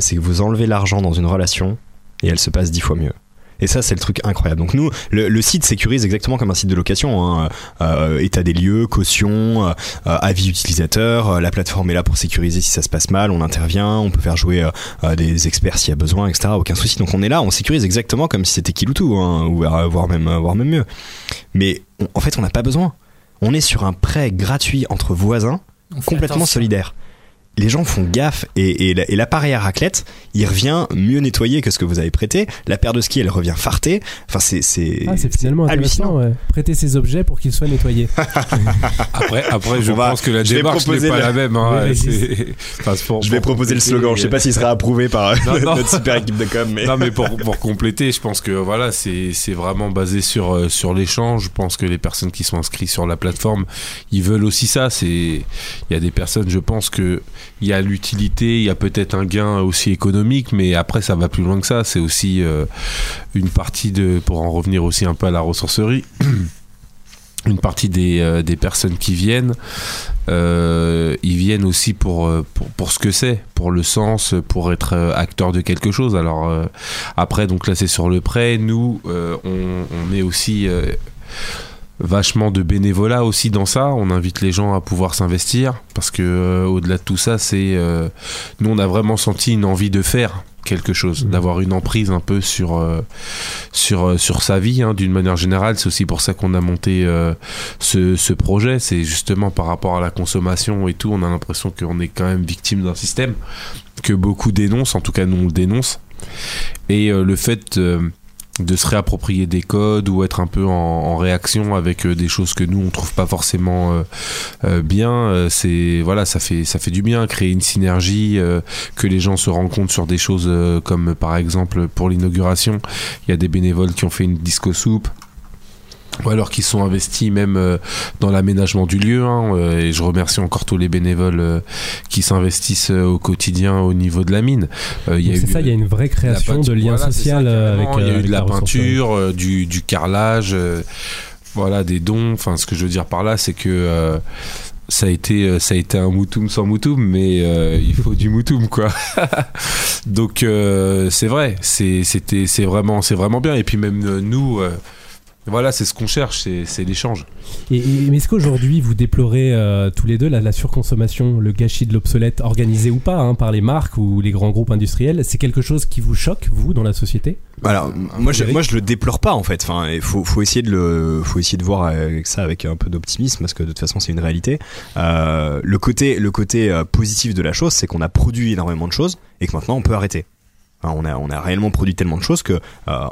C'est que vous enlevez l'argent dans une relation et elle se passe dix fois mieux. Et ça, c'est le truc incroyable. Donc nous, le, le site sécurise exactement comme un site de location. hein. Euh, état des lieux, caution, euh, euh, avis utilisateur. la plateforme est là pour sécuriser si ça se passe mal. On intervient, on peut faire jouer euh, des experts s'il y a besoin, etc. Aucun souci. Donc on est là, on sécurise exactement comme si c'était Kiloutou, hein, ou voire même, voire même mieux. Mais on- en fait, on n'a pas besoin. On est sur un prêt gratuit entre voisins, complètement solidaire. Les gens font gaffe et, et la- et l'appareil à raclette, il revient mieux nettoyé que ce que vous avez prêté. La paire de ski, elle revient fartée. Enfin, c'est c'est Ah, c'est finalement hallucinant. ouais. Prêter ses objets pour qu'ils soient nettoyés. Après, après je On va- pense que la démarche n'est pas le- la même. hein. Oui, enfin, pour- Je vais pour proposer le slogan. Je sais pas s'il sera approuvé par euh, Non, non. notre super équipe de com, mais Non mais pour, pour compléter, je pense que voilà, c'est c'est vraiment basé sur euh, sur l'échange. Je pense que les personnes qui sont inscrites sur la plateforme, ils veulent aussi ça. C'est il y a des personnes, je pense que il y a l'utilité, il y a peut-être un gain aussi économique, mais après ça va plus loin que ça. C'est aussi euh, une partie de pour en revenir aussi un peu à la ressourcerie. Une partie des, euh, des personnes qui viennent, euh, ils viennent aussi pour, pour, pour ce que c'est, pour le sens, pour être acteur de quelque chose. Alors, après, donc là, c'est sur le prêt. Nous, on, on met aussi vachement de bénévolat aussi dans ça. On invite les gens à pouvoir s'investir parce que euh, au-delà de tout ça, c'est euh, nous, on a vraiment senti une envie de faire quelque chose, Mhm. d'avoir une emprise un peu sur euh, sur euh, sur sa vie hein, d'une manière générale. C'est aussi pour ça qu'on a monté euh, ce, ce projet. C'est justement par rapport à la consommation et tout. On a l'impression qu'on est quand même victime d'un système que beaucoup dénoncent. En tout cas, nous on le dénonce. Et euh, le fait euh, de se réapproprier des codes ou être un peu en, réaction avec euh, des choses que nous on trouve pas forcément euh, euh, bien c'est voilà ça fait ça fait du bien créer une synergie que les gens se rencontrent sur des choses comme par exemple pour l'inauguration il y a des bénévoles qui ont fait une disco soupe ou alors qui sont investis même euh, dans l'aménagement du lieu hein, euh, et je remercie encore tous les bénévoles euh, qui s'investissent au quotidien au niveau de la mine Euh, il y a Donc C'est ça, il y a une vraie création de lien voilà, social ça, avec. Il y a eu de la peinture, du, du carrelage, euh, voilà, des dons. Enfin, ce que je veux dire par là, c'est que euh, ça a été, ça a été un moutoum sans moutoum, mais euh, il faut du moutoum, quoi. Donc euh, c'est vrai, c'est, c'était, c'est vraiment, c'est vraiment bien. Et puis même nous. euh, voilà, c'est ce qu'on cherche, c'est, c'est l'échange. Et, et- mais est-ce qu'aujourd'hui vous déplorez euh, tous les deux la, la surconsommation, le gâchis de l'obsolète, organisé ou pas, hein, par les marques ou les grands groupes industriels? C'est quelque chose qui vous choque, vous, dans la société? Alors, moi je, moi je le déplore pas en fait. Enfin, il faut, faut essayer de le, faut essayer de voir avec ça avec un peu d'optimisme parce que de toute façon c'est une réalité. Euh, le côté, le côté euh, positif de la chose, c'est qu'on a produit énormément de choses et que maintenant on peut arrêter. On, a, on a réellement produit tellement de choses que euh,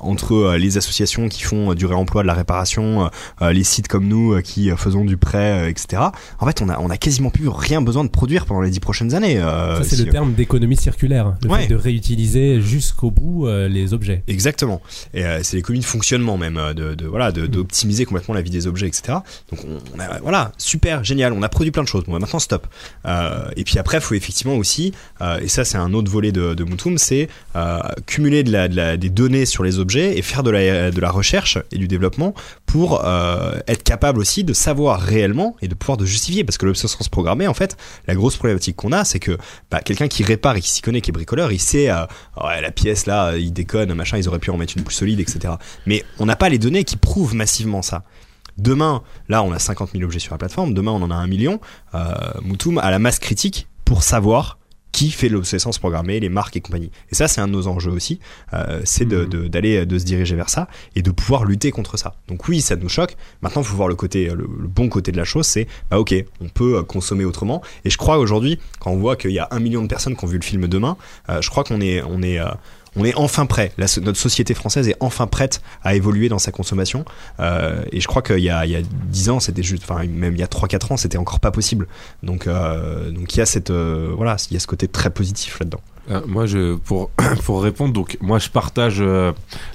entre euh, les associations qui font euh, du réemploi, de la réparation, les sites comme nous qui faisons du prêt, etc. En fait, on a, on a quasiment plus rien besoin de produire pendant les dix prochaines années. Ça, c'est si- le terme d'économie circulaire, le Ouais. fait de réutiliser jusqu'au bout les objets. Exactement. Et c'est l'économie de fonctionnement même, de, de voilà, de- d'optimiser complètement la vie des objets, etc. Donc on, on a, voilà, super, génial. On a produit plein de choses. Bon, bah, maintenant stop. Et puis après, il faut effectivement aussi, et ça c'est un autre volet de, de Moutoum, c'est euh, cumuler des données sur les objets et faire de la, recherche et du développement pour euh, être capable aussi de savoir réellement et de pouvoir de justifier. Parce que l'obsolescence programmée, en fait, la grosse problématique qu'on a, c'est que bah, quelqu'un qui répare et qui s'y connaît, qui est bricoleur, il sait, euh, la pièce là, il déconne, machin, ils auraient pu en mettre une plus solide, etc. Mais on n'a pas les données qui prouvent massivement ça. Demain, là, on a 50 000 objets sur la plateforme. Demain, on en a un million. Euh, Moutoum a la masse critique pour savoir qui fait l'obsolescence programmée, les marques et compagnie. Et ça, c'est un de nos enjeux aussi. Euh, c'est de, de- d'aller, de se diriger vers ça et de pouvoir lutter contre ça. Donc oui, ça nous choque. Maintenant, il faut voir le côté, le, le bon côté de la chose. C'est, bah ok, on peut euh, consommer autrement. Et je crois aujourd'hui, quand on voit qu'il y a un million de personnes qui ont vu le film demain, euh, je crois qu'on est, on est, euh, on est enfin prêt. Notre société française est enfin prête à évoluer dans sa consommation. Euh, et je crois qu'il y a, il y a 10 ans, c'était juste, enfin même il y a 3-4 ans, c'était encore pas possible. Donc, euh, donc il y a cette, euh, voilà, il y a ce côté très positif là-dedans. Moi, je, pour, pour répondre, donc, moi, je partage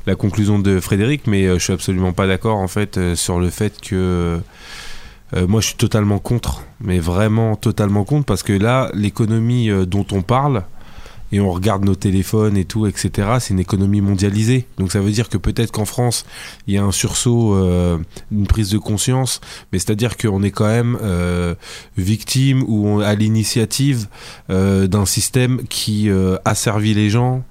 la conclusion de Frédéric, mais je suis absolument pas d'accord, en fait, sur le fait que. moi, je suis totalement contre, mais vraiment totalement contre, parce que là, l'économie dont on parle, et on regarde nos téléphones et tout, etc., c'est une économie mondialisée. Donc ça veut dire que peut-être qu'en France, il y a un sursaut, euh, une prise de conscience, mais c'est-à-dire qu'on est quand même euh, victime ou à l'initiative euh, d'un système qui euh, asservit les gens,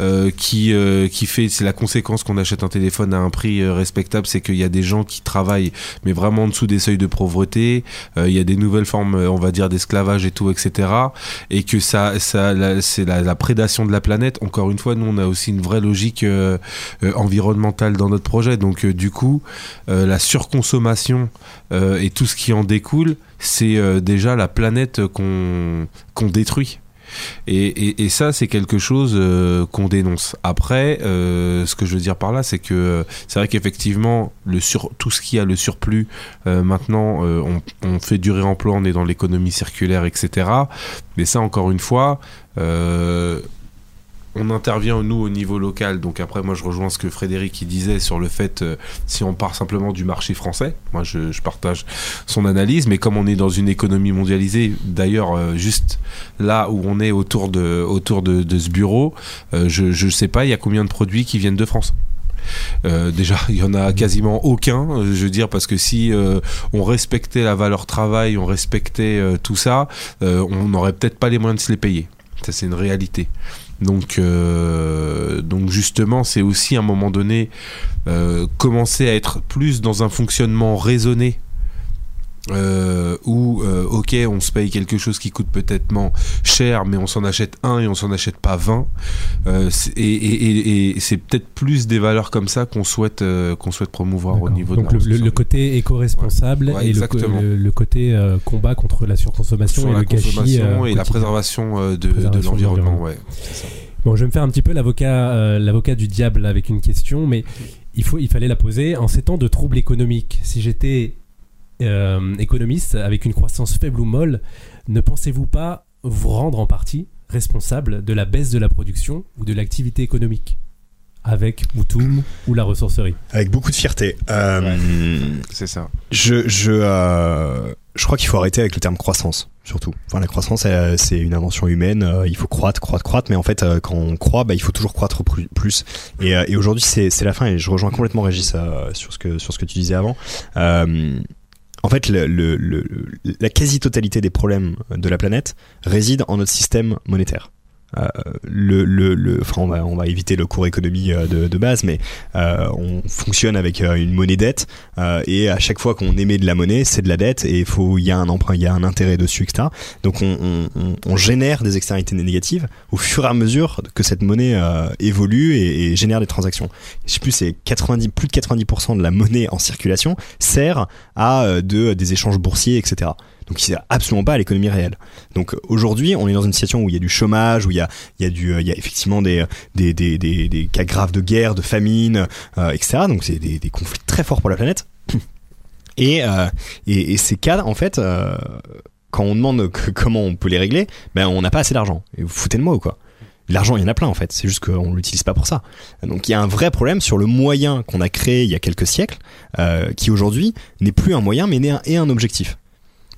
euh, qui euh, qui fait c'est la conséquence qu'on achète un téléphone à un prix euh, respectable, c'est qu'il y a des gens qui travaillent mais vraiment en dessous des seuils de pauvreté, euh, il y a des nouvelles formes on va dire d'esclavage et tout etc et que ça ça c'est la, la prédation de la planète. Encore une fois, nous on a aussi une vraie logique environnementale dans notre projet, donc du coup la surconsommation et tout ce qui en découle, c'est déjà la planète qu'on qu'on détruit. Et, ça, c'est quelque chose euh, qu'on dénonce. Après, euh, ce que je veux dire par là, c'est que euh, c'est vrai qu'effectivement, tout ce qui a le surplus, maintenant, on, on fait du réemploi, on est dans l'économie circulaire, etc. Mais ça, encore une fois, on intervient nous au niveau local. Donc après, moi, je rejoins ce que Frédéric disait sur le fait, euh, si on part simplement du marché français, moi, je, partage son analyse. Mais comme on est dans une économie mondialisée, d'ailleurs, euh, juste là où on est autour de, ce bureau, euh, je ne sais pas, il y a combien de produits qui viennent de France déjà, il y en a quasiment aucun. Je veux dire parce que si on respectait la valeur travail, on respectait tout ça, on n'aurait peut-être pas les moyens de se les payer. Ça, c'est une réalité. Donc, euh, donc justement, c'est aussi à un moment donné euh, commencer à être plus dans un fonctionnement raisonné. Euh, où euh, ok on se paye quelque chose qui coûte peut-être moins cher mais on s'en achète un et on s'en achète pas 20 euh, et, et- et- et c'est peut-être plus des valeurs comme ça qu'on souhaite qu'on souhaite promouvoir au niveau Donc de le, le- le côté éco-responsable Ouais, et le, côté combat contre la surconsommation sur et la le gâchis consommation et la préservation de, l'environnement ouais. Bon, je vais me faire un petit peu l'avocat, l'avocat du diable avec une question, mais il faut, il fallait la poser en ces temps de troubles économiques. Si j'étais euh, économiste avec une croissance faible ou molle, ne pensez-vous pas vous rendre en partie responsable de la baisse de la production ou de l'activité économique avec Moutoum ou la ressourcerie? Avec beaucoup de fierté. Euh, c'est ça Je, je, euh, je crois qu'il faut arrêter avec le terme croissance, surtout. Enfin, la croissance, c'est une invention humaine. euh, il faut croître, croître, croître. Mais en fait, euh, quand on croît, bah, il faut toujours croître plus. Et, euh, et aujourd'hui, c'est, c'est la fin. Et je rejoins complètement Régis euh, sur ce que sur ce que tu disais avant. Euh, en fait, le, le, le- la quasi-totalité des problèmes de la planète réside en notre système monétaire. Euh, le, on va, éviter le cours économie euh, de, base, mais euh, on fonctionne avec une monnaie dette et à chaque fois qu'on émet de la monnaie, c'est de la dette et il y a un emprunt, il y a un intérêt dessus, etc. Donc on, génère des externalités négatives au fur et à mesure que cette monnaie évolue et, génère des transactions. Je sais plus, c'est 90, plus de 90% de la monnaie en circulation sert à de, des échanges boursiers, etc. Donc il sert absolument pas à l'économie réelle. Donc aujourd'hui, on est dans une situation où il y a du chômage, où il y a, il y a, du, euh, il y a effectivement des, des, des, des, cas graves de guerre, de famine, euh, etc. Donc c'est des, conflits très forts pour la planète. Et, euh, et, et ces cas, en fait, euh, quand on demande que- comment on peut les régler, ben on n'a pas assez d'argent. Et vous foutez de moi ou quoi? L'argent, il y en a plein en fait. C'est juste qu'on l'utilise pas pour ça. Donc il y a un vrai problème sur le moyen qu'on a créé il y a quelques siècles, euh, qui aujourd'hui n'est plus un moyen mais n'est un, est un objectif.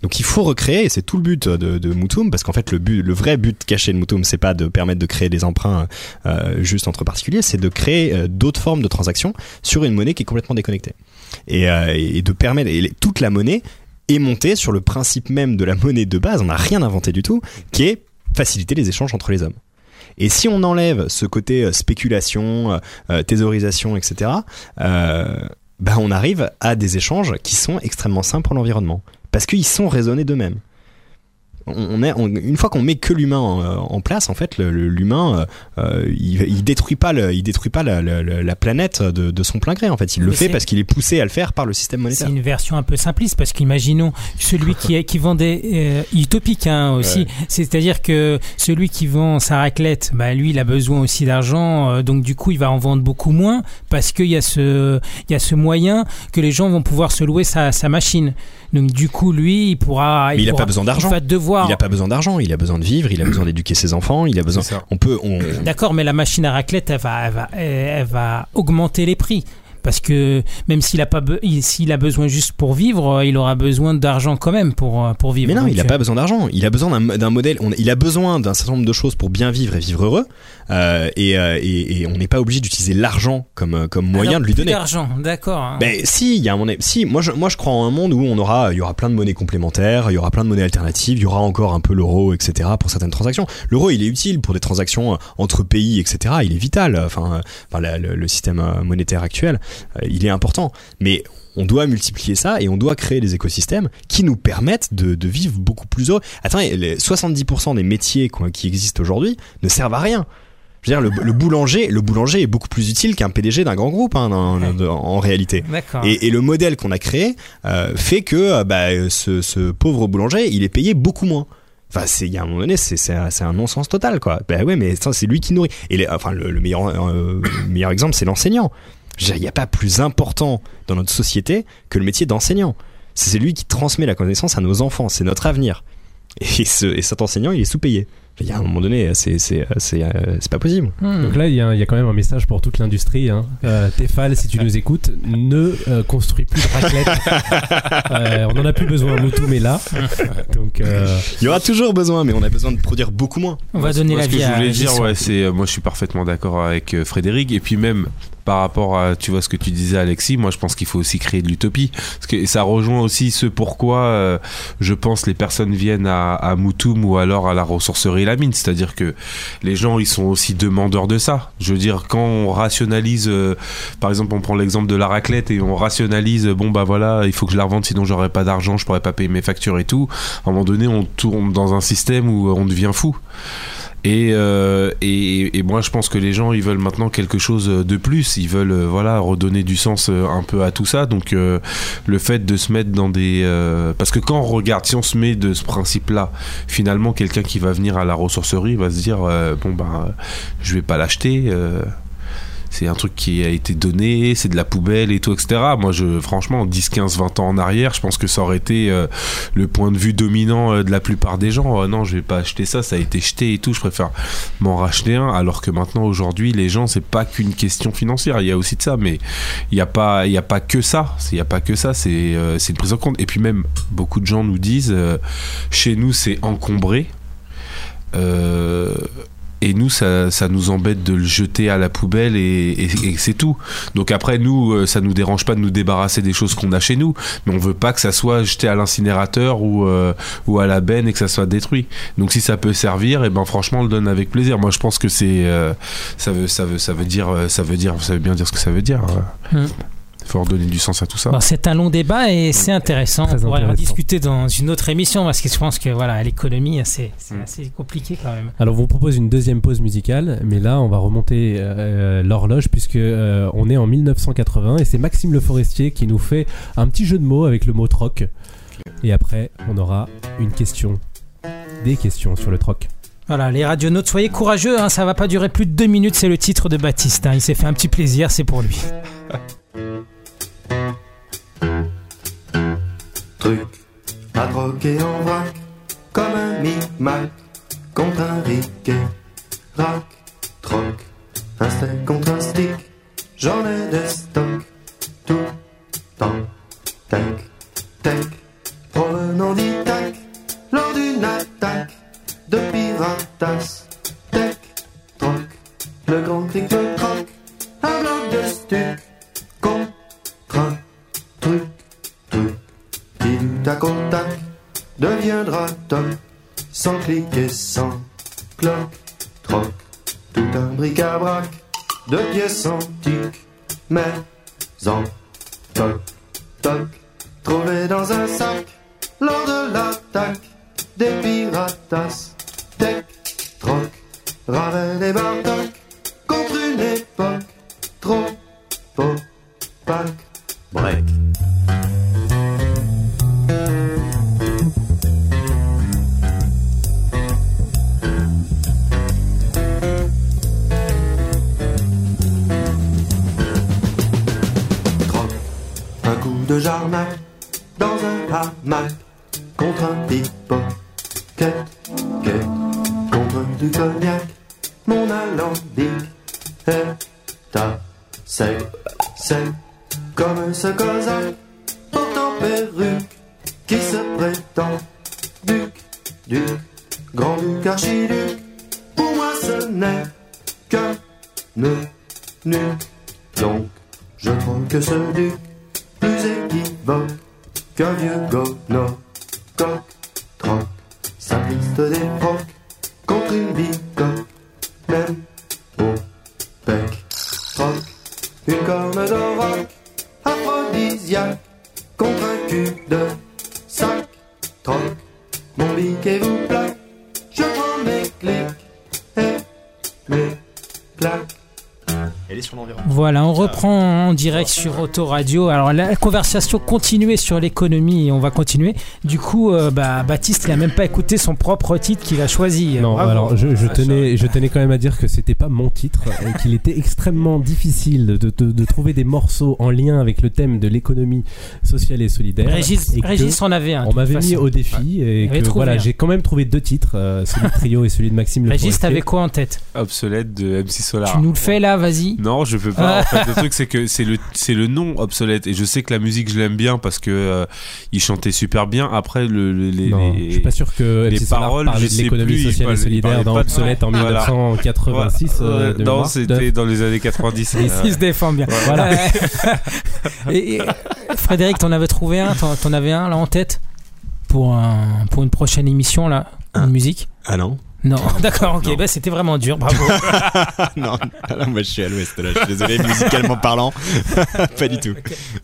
Donc il faut recréer, et c'est tout le but de, de Moutoum, parce qu'en fait le, but, le vrai but caché de Moutoum, c'est pas de permettre de créer des emprunts euh, juste entre particuliers, c'est de créer euh, d'autres formes de transactions sur une monnaie qui est complètement déconnectée. Et, euh, de permettre, et toute la monnaie est montée sur le principe même de la monnaie de base, on n'a rien inventé du tout, qui est faciliter les échanges entre les hommes. Et si on enlève ce côté euh, spéculation, euh, euh, thésaurisation, etc., euh, ben on arrive à des échanges qui sont extrêmement simples pour l'environnement. Parce qu'ils sont raisonnés d'eux-mêmes. On est, on- une fois qu'on met que l'humain en, euh, en place, en fait, l'humain, euh, euh, il, il détruit pas, le, il détruit pas la, la- la- la planète de, de son plein gré. En fait, il le fait c'est- parce qu'il est poussé à le faire par le système C'est monétaire. une version un peu simpliste parce qu'imaginons celui qui, qui vend des euh, utopique hein, aussi, Ouais. c'est-à-dire que celui qui vend sa raclette, bah lui il a besoin aussi d'argent, euh, donc du coup il va en vendre beaucoup moins parce qu'il y a ce il y a ce moyen que les gens vont pouvoir se louer sa, sa machine. Donc du coup lui il pourra Mais il a pourra- pas besoin d'argent. Il va devoir Il a pas besoin d'argent, il a besoin de vivre, il a besoin d'éduquer ses enfants, il a besoin. On peut, on, D'accord, mais la machine à raclette, elle va, elle va, elle va augmenter les prix. Parce que même s'il a, pas s'il a besoin juste pour vivre, euh, il aura besoin d'argent quand même pour, euh, pour vivre. Mais non, Donc, il a euh, pas besoin d'argent. Il a besoin d'un d'un modèle. on- il a besoin d'un certain nombre de choses pour bien vivre et vivre heureux. Euh, et, euh, et, et on n'est pas obligé d'utiliser l'argent comme, euh, comme moyen alors, de lui donner. d'argent, d'accord. hein. Ben si, il y a un si moi je moi je crois en un monde où on aura il y aura plein de monnaies complémentaires, il y aura plein de monnaies alternatives, il y aura encore un peu l'euro etc pour certaines transactions. L'euro il est utile pour des transactions entre pays etc. Il est vital. Enfin, enfin, la- le, le système monétaire actuel il est important. Mais on doit multiplier ça et on doit créer des écosystèmes qui nous permettent de, de vivre beaucoup plus heureux. Attends, les 70% des métiers qui existent aujourd'hui ne servent à rien. Je veux dire, le, le boulanger, le boulanger est beaucoup plus utile qu'un PDG d'un grand groupe hein, en réalité. Et, et le modèle qu'on a créé euh, fait que euh, bah, ce, ce pauvre boulanger, il est payé beaucoup moins. Enfin, c'est il y a un moment donné, c'est un, non-sens total, quoi. Ben ouais, mais c'est lui qui nourrit. Et les- enfin, le, le meilleur euh, le meilleur exemple, c'est l'enseignant. Il n'y a pas plus important dans notre société que le métier d'enseignant. C'est c'est lui qui transmet la connaissance à nos enfants. C'est notre avenir. Et, ce, et cet enseignant, il est sous-payé. Il y a un moment donné, c'est c'est c'est euh, c'est pas possible. Hmm. Donc là, il y, a il y a quand même un message pour toute l'industrie. Hein. Euh, Tefal, si tu nous écoutes, ne euh, construis plus de raclette. Euh, on en a plus besoin. Moutoum est là. Donc, euh, Il y aura toujours besoin, mais on a besoin de produire beaucoup moins. On va Moi, donner moi, la ce que je à voulais dire, ouais, c'est moi je suis parfaitement d'accord avec Frédéric et puis même par rapport à tu vois ce que tu disais Alexis, moi je pense qu'il faut aussi créer de l'utopie parce que ça rejoint aussi ce pourquoi euh, je pense les personnes viennent à, à Moutoum ou alors à la ressourcerie La Mine, c'est-à-dire que les gens ils sont aussi demandeurs de ça. Je veux dire quand on rationalise euh, par exemple on prend l'exemple de la raclette et on rationalise bon bah voilà, il faut que je la revende sinon j'aurai pas d'argent, je pourrais pas payer mes factures et tout. À un moment donné, on tourne dans un système où on devient fou. Et, euh, et, et moi, je pense que les gens, ils veulent maintenant quelque chose de plus. Ils veulent, euh, voilà, redonner du sens euh, un peu à tout ça. Donc, le fait de se mettre dans des, parce que quand on regarde, si on se met de ce principe-là, finalement, quelqu'un qui va venir à la ressourcerie va se dire, bon ben, je vais pas l'acheter. C'est un truc qui a été donné, c'est de la poubelle et tout, etc. Moi, je, franchement, 10, 15, 20 ans en arrière, je pense que ça aurait été euh, le point de vue dominant euh, de la plupart des gens. Euh, non, je vais pas acheter ça, ça a été jeté et tout, je préfère m'en racheter un. Alors que maintenant, aujourd'hui, les gens, c'est pas qu'une question financière, il y a aussi de ça, mais il n'y a, pas- a pas que ça. Il n'y a pas que ça, c'est une prise en compte. Et puis même, beaucoup de gens nous disent, chez nous, c'est encombré. Et nous, ça, ça nous embête de le jeter à la poubelle et, c'est tout. Donc après, nous, euh, ça nous dérange pas de nous débarrasser des choses qu'on a chez nous, mais on veut pas que ça soit jeté à l'incinérateur ou, euh, ou à la benne et que ça soit détruit. Donc si ça peut servir, et ben franchement, on le donne avec plaisir. Moi, je pense que c'est euh, ça veut ça veut ça veut dire ça veut dire ça veut bien dire ce que ça veut dire. Hmm. Il faut redonner du sens à tout ça. Bon, c'est un long débat et c'est intéressant. Très on pourrait en discuter dans une autre émission parce que je pense que voilà, l'économie, c'est c'est Mm. assez compliqué quand même. alors, on vous propose une deuxième pause musicale, mais là, on va remonter euh, l'horloge puisque euh, on est en 1980 et c'est Maxime Le Forestier qui nous fait un petit jeu de mots avec le mot troc. Et après, on aura une question, des questions sur le troc. Voilà, les radionautes, soyez courageux, hein, ça va pas durer plus de deux minutes, c'est le titre de Baptiste. hein, il s'est fait un petit plaisir, c'est pour lui. Truc à troquer en vrac, comme un micmac, contre un riquet. Rac, troc, un steak contre un stick, j'en ai des stocks. Tout, temps, tac, tac, provenant d'Itac, lors d'une attaque de piratas. Tac, troc, le grand cric me croque, un bloc de stuc, tac au deviendra toc sans cliquer, sans cloc, troc, tout un bric-à-brac de pièces antiques, mais en toc, toc, trouvé dans un sac lors de l'attaque des piratas, tec, troc, Ravel et Bartok contre une époque trop opaque, mon alambic est à sec, sec, comme ce cosaque, perruque, qui se prétend duc, duc, grand duc, archiduc, pour moi ce n'est que ne, nu, donc je trouve que ce duc plus équivoque qu'un vieux gono, coq, troc, simpliste des direct sur Autoradio. Alors la conversation continuait sur l'économie et on va continuer. Du coup, euh, bah, Baptiste, il a même pas écouté son propre titre qu'il a choisi. Non, Bravo. alors je, je Ah, tenais, je tenais quand même à dire que c'était pas mon titre et qu'il était extrêmement difficile de, de- de trouver des morceaux en lien avec le thème de l'économie sociale et solidaire. Régis, et Régis en avait un. on m'avait mis au défi et que trouvé voilà, j'ai quand même trouvé deux titres, euh, celui de Trio et celui de Maxime Le Régis, t'avais quoi en tête? Obsolète de MC Solar. Tu nous le fais là, vas-y. Non, je peux pas. En fait, le truc c'est que c'est le c'est le nom obsolète et je sais que la musique je l'aime bien parce que euh, il chantait super bien. Après le, le- les, Non, les- je suis pas sûr que les paroles, de sais l'économie sociale et solidaire dans Obsolète en Voilà. 1986. euh, non, c'était dans les années 90. Il euh, se défend bien. Voilà. Et, et, Frédéric, t'en avais trouvé un T'en t'en avais un là en tête? Pour, un, pour une prochaine émission là Une musique? Ah non Non, d'accord, ok, bah, c'était vraiment dur, bravo. Non, là, moi je suis à l'ouest là, je suis désolé, musicalement parlant, pas du tout.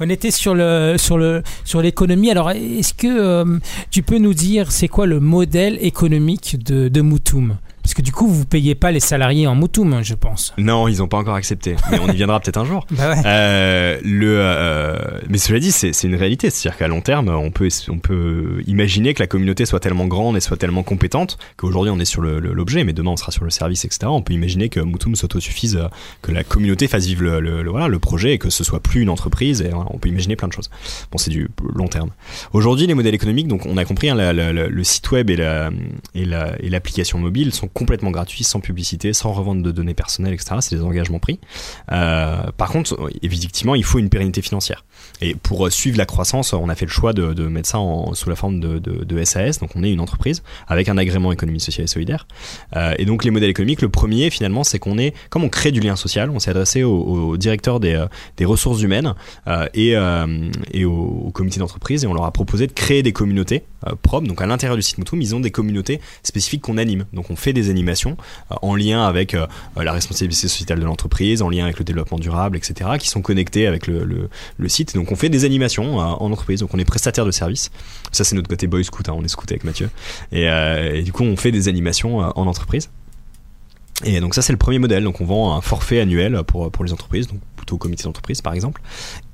On était sur le sur le sur l'économie. Alors, est-ce que euh, tu peux nous dire c'est quoi le modèle économique de, de Moutoum? Parce que du coup, vous payez pas les salariés en Moutoum, je pense. Non, ils ont pas encore accepté, mais on y viendra peut-être un jour. Bah ouais. Euh, le, euh, mais cela dit, c'est une réalité. C'est-à-dire qu'à long terme, on peut, on peut imaginer que la communauté soit tellement grande et soit tellement compétente qu'aujourd'hui on est sur l'objet, mais demain on sera sur le service, etc. On peut imaginer que Moutoum s'autosuffise, euh, que la communauté fasse vivre le, le- le- voilà, le projet et que ce soit plus une entreprise. Et voilà, on peut imaginer plein de choses. Bon, c'est du long terme. Aujourd'hui, les modèles économiques, donc on a compris, hein, la- la- la- le site web et la et la- et l'application mobile sont complètement gratuits, sans publicité, sans revente de données personnelles, etc. C'est des engagements pris. Euh, par contre, effectivement, il faut une pérennité financière. Et pour euh, suivre la croissance, on a fait le choix de, mettre ça sous la forme de, SAS. Donc, on est une entreprise avec un agrément économie sociale et solidaire. Euh, et donc, les modèles économiques, le premier, finalement, c'est qu'on est, comme on crée du lien social, on s'est adressé au, au directeur des, ressources humaines et, et au, comité d'entreprise et on leur a proposé de créer des communautés propres. Donc, à l'intérieur du site Moutoum, ils ont des communautés spécifiques qu'on anime. Donc, on fait des animations euh, en lien avec euh, la responsabilité sociétale de l'entreprise, en lien avec le développement durable, etc., qui sont connectés avec le, le, site. Donc on fait des animations euh, en entreprise, donc on est prestataire de service. Ça c'est notre côté boy scout, hein, on est scout avec Mathieu. Et, euh, et du coup on fait des animations euh, en entreprise. Et donc ça c'est le premier modèle, donc on vend un forfait annuel pour, pour les entreprises, donc plutôt au comité d'entreprise par exemple.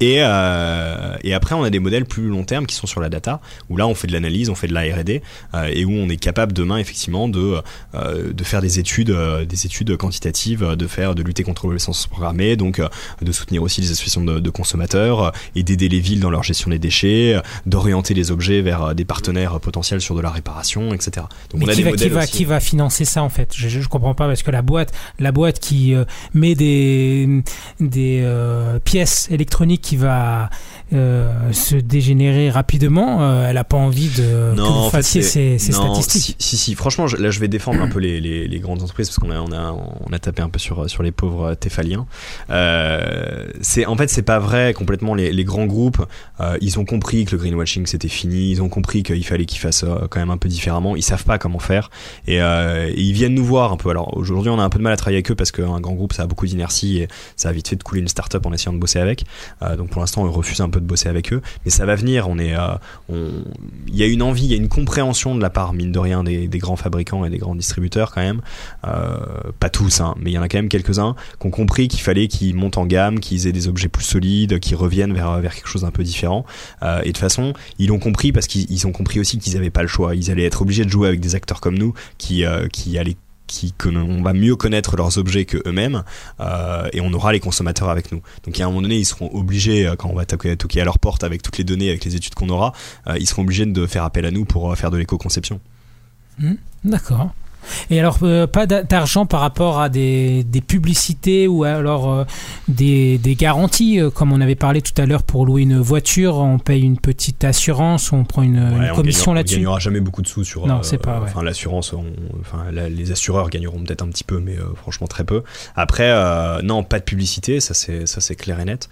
Et, euh, et après, on a des modèles plus long terme qui sont sur la data, où là, on fait de l'analyse, on fait de la R&D, euh, et où on est capable demain, effectivement, de, euh, de faire des études, des études quantitatives, de faire, de lutter contre l'obsolescence programmée, donc de soutenir aussi les associations de, de consommateurs, et d'aider les villes dans leur gestion des déchets, d'orienter les objets vers des partenaires potentiels sur de la réparation, etc. Donc Mais on a qui des va, qui, modèles va, aussi. qui va financer ça en fait? Je, je, je comprends pas parce que la boîte, la boîte qui euh, met des, des euh, pièces électroniques qui va euh, se dégénérer rapidement, euh, elle a pas envie de que Non, vous en fassiez c'est- ces, statistiques. Si, si, si, franchement, je- là, je vais défendre un peu les, les, les grandes entreprises parce qu'on a, on a, on a tapé un peu sur, sur les pauvres. Euh, c'est, en fait, c'est pas vrai complètement. Les, les grands groupes, euh, ils ont compris que le greenwashing c'était fini. Ils ont compris qu'il fallait qu'ils fassent euh, quand même un peu différemment. Ils savent pas comment faire et, euh, et ils viennent nous voir un peu. Alors aujourd'hui, on a un peu de mal à travailler avec eux parce qu'un grand groupe, ça a beaucoup d'inertie et ça a vite fait de couler une start-up en essayant de bosser avec. Euh, donc pour l'instant, on refuse un peu de bosser avec eux, mais ça va venir. On est, euh, on, il y a une envie, il y a une compréhension de la part, mine de rien, des, des grands fabricants et des grands distributeurs quand même. Euh, pas tous, hein, mais il y en a quand même quelques-uns qui ont compris qu'il fallait qu'ils montent en gamme, qu'ils aient des objets plus solides, qu'ils reviennent vers, vers quelque chose d'un peu différent. Euh, et de toute façon, ils l'ont compris parce qu'ils ils ont compris aussi qu'ils n'avaient pas le choix. Ils allaient être obligés de jouer avec des acteurs comme nous qui, qui allaient qui on va mieux connaître leurs objets que eux-mêmes euh, et on aura les consommateurs avec nous. Donc à un moment donné, ils seront obligés euh, quand on va toquer, à leur porte avec toutes les données, avec les études qu'on aura, euh, ils seront obligés de faire appel à nous pour faire de l'éco-conception. D'accord. Et alors, euh, pas d'a- d'argent par rapport à des, des publicités ou alors euh, des, des garanties, euh, comme on avait parlé tout à l'heure pour louer une voiture, on paye une petite assurance, on prend une, Ouais, commission gagnera- On là-dessus. gagnera jamais beaucoup de sous sur. Non, c'est pas, ouais. Enfin, l'assurance, on- enfin, la- les assureurs gagneront peut-être un petit peu, mais franchement très peu. Après, non, pas de publicité, ça c'est ça c'est clair et net.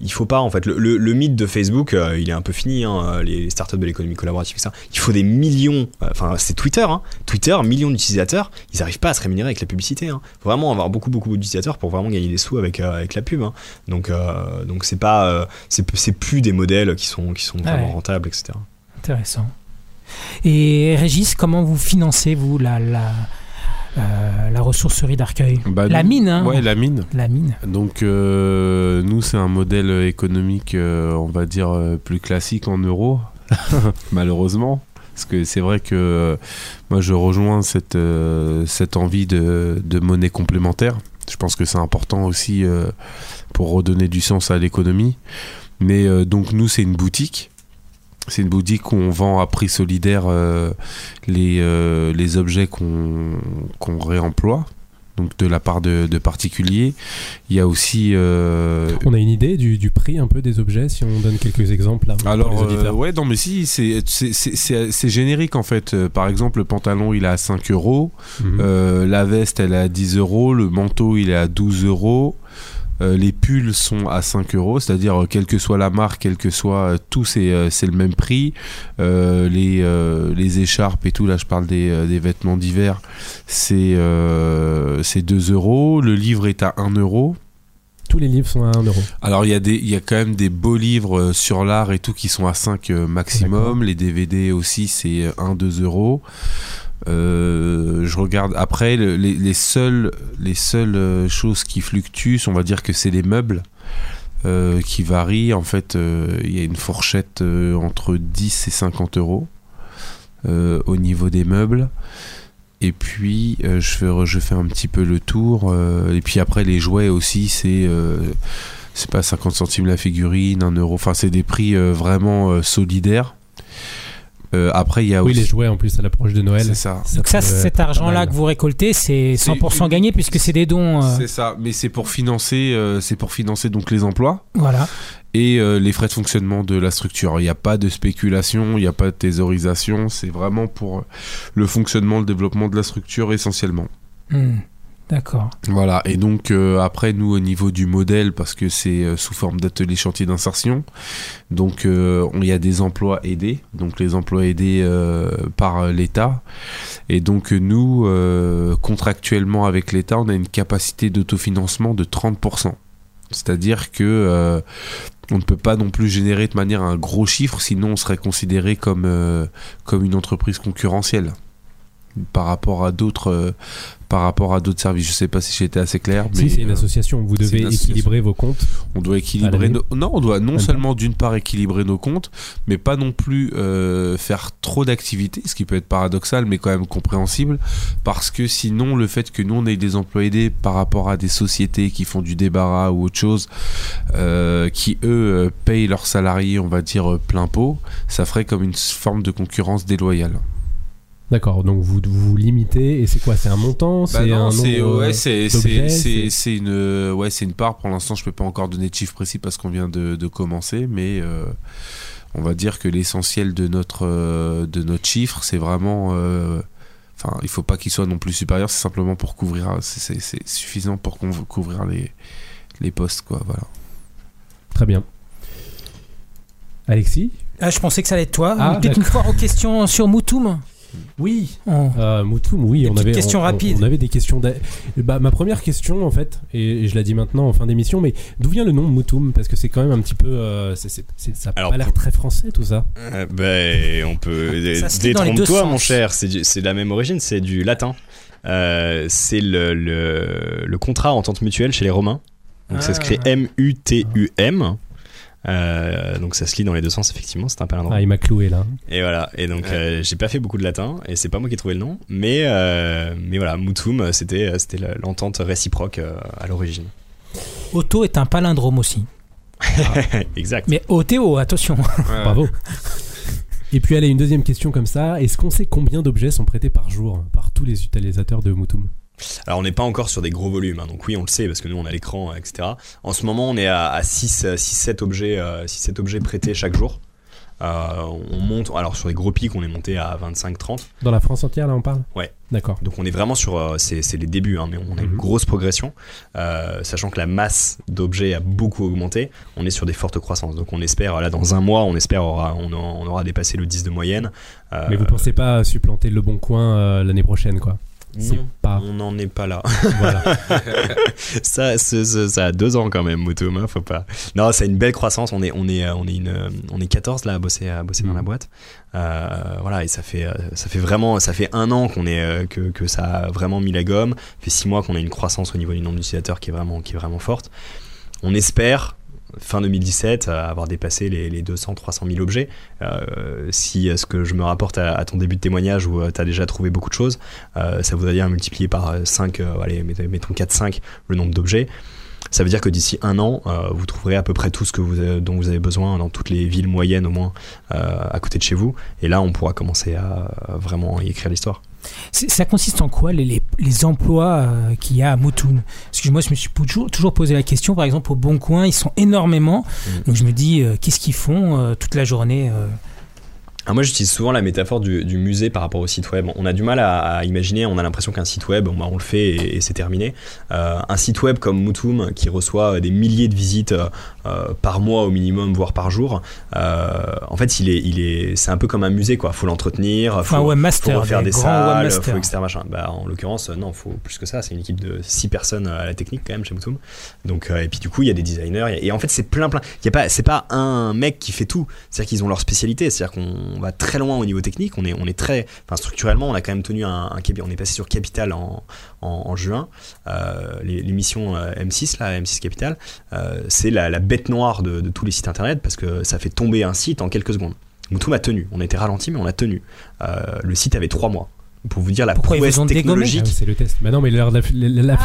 Il faut pas en fait. Le, le- le mythe de Facebook, il est un peu fini. Hein, les, startups de l'économie collaborative, etc. Il faut des millions. Enfin, c'est Twitter. Hein, Twitter, millions d'utilisateurs. Ils arrivent pas à se rémunérer avec la publicité. Hein. Faut vraiment avoir beaucoup beaucoup d'utilisateurs pour vraiment gagner des sous avec euh, avec la pub. Hein. Donc euh, donc c'est pas euh, c'est c'est plus des modèles qui sont qui sont vraiment ouais. rentables, etc. Intéressant. Et Régis, comment vous financez, vous, la, la, euh, la ressourcerie d'Arcueil? Bah, La nous- mine, hein Ouais, la mine. La mine. Donc euh, nous c'est un modèle économique euh, on va dire euh, plus classique en euros malheureusement parce que c'est vrai que euh, moi je rejoins cette, euh, cette envie de, de monnaie complémentaire. Je pense que c'est important aussi euh, pour redonner du sens à l'économie. Mais donc nous c'est une boutique. C'est une boutique où on vend à prix solidaire les, les objets qu'on réemploie, donc de la part de, de particuliers. Il y a aussi. euh, On a une idée du, du prix un peu des objets si on donne quelques exemples là, pour les alors, auditeurs. euh, ouais, non, mais si, c'est- générique en fait. Euh, Par exemple, le pantalon il est à 5 euros, Mhm. la veste elle est à 10 euros, le manteau il est à 12 euros. Euh, les pulls sont à 5 euros, c'est-à-dire euh, quelle que soit la marque, quel que soit euh, tout, c'est c'est le même prix. Euh, les, euh, les écharpes et tout, là je parle des, des vêtements d'hiver, c'est euh, c'est 2 euros. Le livre est à 1 euro. Tous les livres sont à 1 euro. Alors il y, a des- il y a quand même des beaux livres sur l'art et tout qui sont à 5 euh, D'accord. maximum. Les DVD aussi c'est 1-2 euros. Euh, je regarde après le- les, les seules, les seules euh, choses qui fluctuent, on va dire que c'est les meubles. euh, qui varient en fait il y a une fourchette entre 10 et 50 euros au niveau des meubles et puis je, fais, je fais un petit peu le tour et puis après les jouets aussi c'est c'est pas 50 centimes la figurine, 1 euro. Enfin, c'est des prix vraiment solidaires. Euh, après, il y a Oui, aussi. les jouets en plus à l'approche de Noël. C'est ça. Donc ça, cet argent-là que vous récoltez, c'est C'est 100% une- gagné puisque c'est des dons. euh, C'est ça, mais c'est pour financer, euh, c'est pour financer donc les emplois voilà. et euh, les frais de fonctionnement de la structure. Il n'y a pas de spéculation, il n'y a pas de thésaurisation. C'est vraiment pour le fonctionnement, le développement de la structure essentiellement. Hmm. D'accord. Voilà, et donc euh, après nous au niveau du modèle, parce que c'est euh, sous forme d'atelier chantier d'insertion, donc euh, il y a des emplois aidés, donc les emplois aidés par l'État, et donc nous, contractuellement avec l'État, on a une capacité d'autofinancement de 30%. C'est-à-dire que on ne peut pas non plus générer de manière un gros chiffre, sinon on serait considéré comme, une entreprise concurrentielle par rapport à d'autres par rapport à d'autres services. Je sais pas si j'ai été assez clair, mais Si, c'est une euh, association. Vous devez équilibrer vos comptes. on doit équilibrer nos... non on doit non Même seulement d'une part équilibrer nos comptes mais pas non plus euh, faire trop d'activités ce qui peut être paradoxal mais quand même compréhensible parce que sinon le fait que nous on ait des employés aidés par rapport à des sociétés qui font du débarras ou autre chose euh, qui eux payent leurs salariés on va dire plein pot ça ferait comme une forme de concurrence déloyale D'accord, donc vous vous limitez. Et c'est quoi C'est un montant Bah C'est un c'est ouais, c'est une ouais, c'est une part pour l'instant, je peux pas encore donner de chiffre précis parce qu'on vient de, de commencer mais euh, on va dire que l'essentiel de notre euh, de notre chiffre, c'est vraiment euh, enfin, il faut pas qu'il soit non plus supérieur, c'est simplement pour couvrir c'est- suffisant pour couvrir les les postes quoi, voilà. Très bien. Alexis? Ah, je pensais que ça allait être toi. Ah, Peut-être une fois aux questions sur Moutoum? Oui. Oh. Euh, Moutoum, oui, Des on avait, questions on- on- rapides. On avait des questions. Bah, ma première question, en fait, et, et je la dis maintenant en fin d'émission, mais d'où vient le nom Moutoum? Parce que c'est quand même un petit peu. euh, ça a Alors, pas l'air très français tout ça. Euh, ben, on peut. Ça Détrompe-toi, mon cher. C'est de la même origine, c'est du latin. Euh, c'est le, le, le contrat entente mutuelle chez les Romains. Donc ça Ah. s'écrit M-U-T-U-M. Euh, donc ça se lit dans les deux sens, effectivement. C'est un palindrome. Ah, il m'a cloué là. Et voilà. Et donc euh, j'ai pas fait beaucoup de latin et c'est pas moi qui ai trouvé le nom. Mais, euh, mais voilà, Mutum, c'était c'était l'entente réciproque euh, à l'origine. Auto est un palindrome aussi. exact. Mais OTO, attention. Bravo. Et puis, allez, une deuxième question comme ça. Est-ce qu'on sait combien d'objets sont prêtés par jour par tous les utilisateurs de Moutoum? Alors on n'est pas encore sur des gros volumes, hein, donc oui on le sait parce que nous on a l'écran, euh, etc. En ce moment on est à, à 6-7 objets, euh, 6-7 objets prêtés chaque jour. Euh, on monte, alors sur les gros pics on est monté à 25-30, Dans la France entière, là, on parle? Ouais. D'accord. donc on est vraiment sur, euh, c'est les débuts, hein, mais on a une Mhm. grosse progression, euh, sachant que la masse d'objets a beaucoup augmenté, on est sur des fortes croissances, donc on espère, là dans un mois on espère aura, on, aura- on aura dépassé le 10 de moyenne. Euh, Mais vous pensez pas supplanter le bon coin euh, l'année prochaine, quoi? C'est non, pas. on n'en est pas là. voilà. ça, ça, a deux ans quand même, Motom, hein, faut pas. Non, c'est une belle croissance. On est, on est, on est une, on est 14 là à bosser, à bosser dans la boîte. Euh, voilà, et ça fait, euh, ça fait vraiment, ça fait un an qu'on est, euh, que, que ça a vraiment mis la gomme. Ça fait six mois qu'on a une croissance au niveau du nombre d'utilisateurs qui est vraiment, qui est vraiment forte. On espère fin 2017 euh, avoir dépassé les, les 200 300 000 objets Euh, si euh, ce que je me rapporte à, ton début de témoignage où tu as déjà trouvé beaucoup de choses euh, ça voudrait dire multiplier par 5 allez mettons mettons 4 5 le nombre d'objets ça veut dire que d'ici un an, euh, vous trouverez à peu près tout ce dont vous avez besoin dans toutes les villes moyennes au moins euh, à côté de chez vous. Et là, on pourra commencer à, à vraiment y écrire l'histoire. Ça consiste en quoi les, les, les emplois euh, qu'il y a à Moutoum Parce que moi, je me suis toujours, toujours posé la question, par exemple, au Bon Coin, ils sont énormément. Mhm. Donc je me dis, euh, qu'est-ce qu'ils font euh, toute la journée Alors moi, j'utilise souvent la métaphore du, du musée par rapport au site web. On a du mal à, à imaginer, on a l'impression qu'un site web, bon, bah, on le fait et, et c'est terminé. Euh, un site web comme Mutum, qui reçoit des milliers de visites euh, euh, par mois au minimum, voire par jour, euh, en fait, il est, il est, c'est un peu comme un musée, quoi. Faut l'entretenir, Faut un webmaster, faut refaire des salles, faut etc. Machin. Bah, en l'occurrence, non, faut plus que ça. C'est une équipe de 6 personnes à la technique quand même chez Mutum. Donc, et puis du coup, il y a des designers. a- Et en fait, c'est plein, plein. Il y a pas, c'est pas un mec qui fait tout. C'est-à-dire qu'ils ont leur spécialité. C'est-à-dire qu'on va très loin au niveau technique. On est, on très, enfin, structurellement, on a quand même tenu un, on est passé sur Capital en, juin. Euh, L'émission euh, M6, là, M6 Capital, euh, c'est la, bête noire de, tous les sites internet parce que ça fait tomber un site en quelques secondes. Moutoum a tenu. On était ralenti, mais on a tenu. Le site avait trois mois. Pour vous dire la Pourquoi prouesse technologique. Ah, c'est le test. Bah non, mais l'affluence.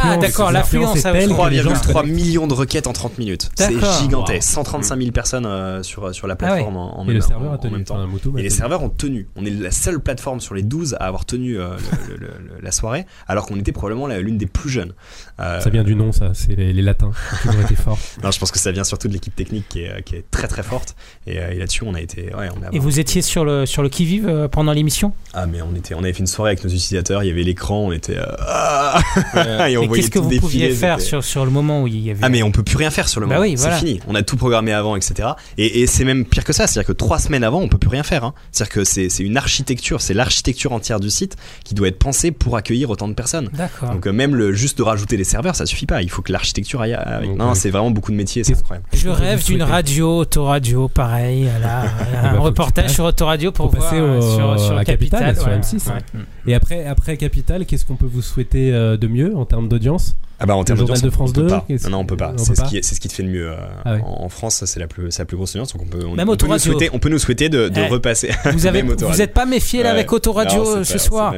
Ah, d'accord, l'affluence, est ça telle veut que les gens 3,3 millions de requêtes en 30 minutes. C'est D'accord. gigantesque. Wow. 135 000 personnes euh, sur, sur la Ah ouais. plateforme en, en Et même, le serveur en- a en tenu. même temps. Et les serveurs ont tenu. On est la seule plateforme sur les 12 à avoir tenu euh, le- le- le- la soirée, alors qu'on était probablement l'une des plus jeunes. Euh, Ça vient du nom, ça. C'est les, les latins qui ont toujours été forts. non, je pense que ça vient surtout de l'équipe technique qui est, qui est très très forte. Et, euh, et là-dessus, on a été. Ouais, on a Et vous étiez sur le, sur le qui-vive euh, pendant l'émission? Ah, mais on, était, on avait fait une soirée avec nos utilisateurs, il y avait l'écran, on était. euh, ah Et on Et voyait qu'est-ce que vous pouviez faire sur, sur le moment où il y avait. Ah mais on peut plus rien faire sur le Bah moment. oui, c'est voilà. fini. On a tout programmé avant, etc. Et, et c'est même pire que ça. C'est-à-dire que trois semaines avant, on peut plus rien faire. hein. C'est-à-dire que c'est c'est une architecture, c'est l'architecture entière du site qui doit être pensée pour accueillir autant de personnes. D'accord. Donc euh, même le juste de rajouter serveurs, ça suffit pas. Il faut que l'architecture aille avec. Non, euh, c'est vraiment beaucoup de métiers, c'est incroyable. Je rêve d'une radio, autoradio, pareil. Là, un que tu reportage sur autoradio pour voir passer euh, au- sur, sur à Capital, Capital. sur ouais. M6, Ouais. hein. Mm. Et après, après Capital, qu'est-ce qu'on peut vous souhaiter euh, de mieux en termes d'audience? Ah bah en termes d'audience, de France on peut 2, pas. qu'est-ce- Non, non, on peut pas. C'est ce qui est, c'est ce qui te fait de mieux. euh, Ah ouais. en, en France, c'est la plus, c'est la plus grosse audience, donc on peut, on, Même on peut nous souhaiter, on peut nous souhaiter de, de Eh, repasser. Vous avez, Même vous êtes pas méfié là avec Autoradio Non, euh, pas- ce soir.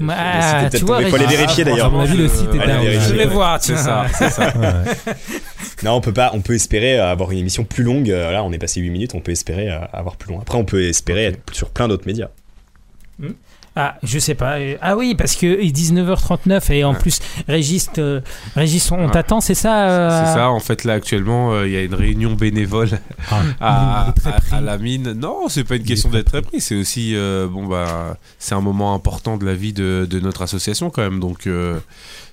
Bah, tu vois, tombé. faut aller vérifier d'ailleurs. mon avis, le site est Allez down. vérifier. Je vais voir. C'est ça, c'est ça. Ouais. Non, on peut pas. On peut espérer avoir une émission plus longue. Euh, Là, on est passé 8 minutes. On peut espérer euh, avoir plus long. Après, on peut espérer être sur plein d'autres médias. Ah, je sais pas. Euh, Ah oui, parce que il est 19h39 et en Ouais. plus, Régis, euh, Régis, on Ouais. t'attend, c'est ça euh, C'est ça, en fait, là, actuellement, euh, il y a une réunion bénévole Ah, à, à- la mine. Non, c'est pas une question d'être très pris, c'est aussi, bon, bah, c'est un moment important de la vie de, de notre association, quand même. Donc,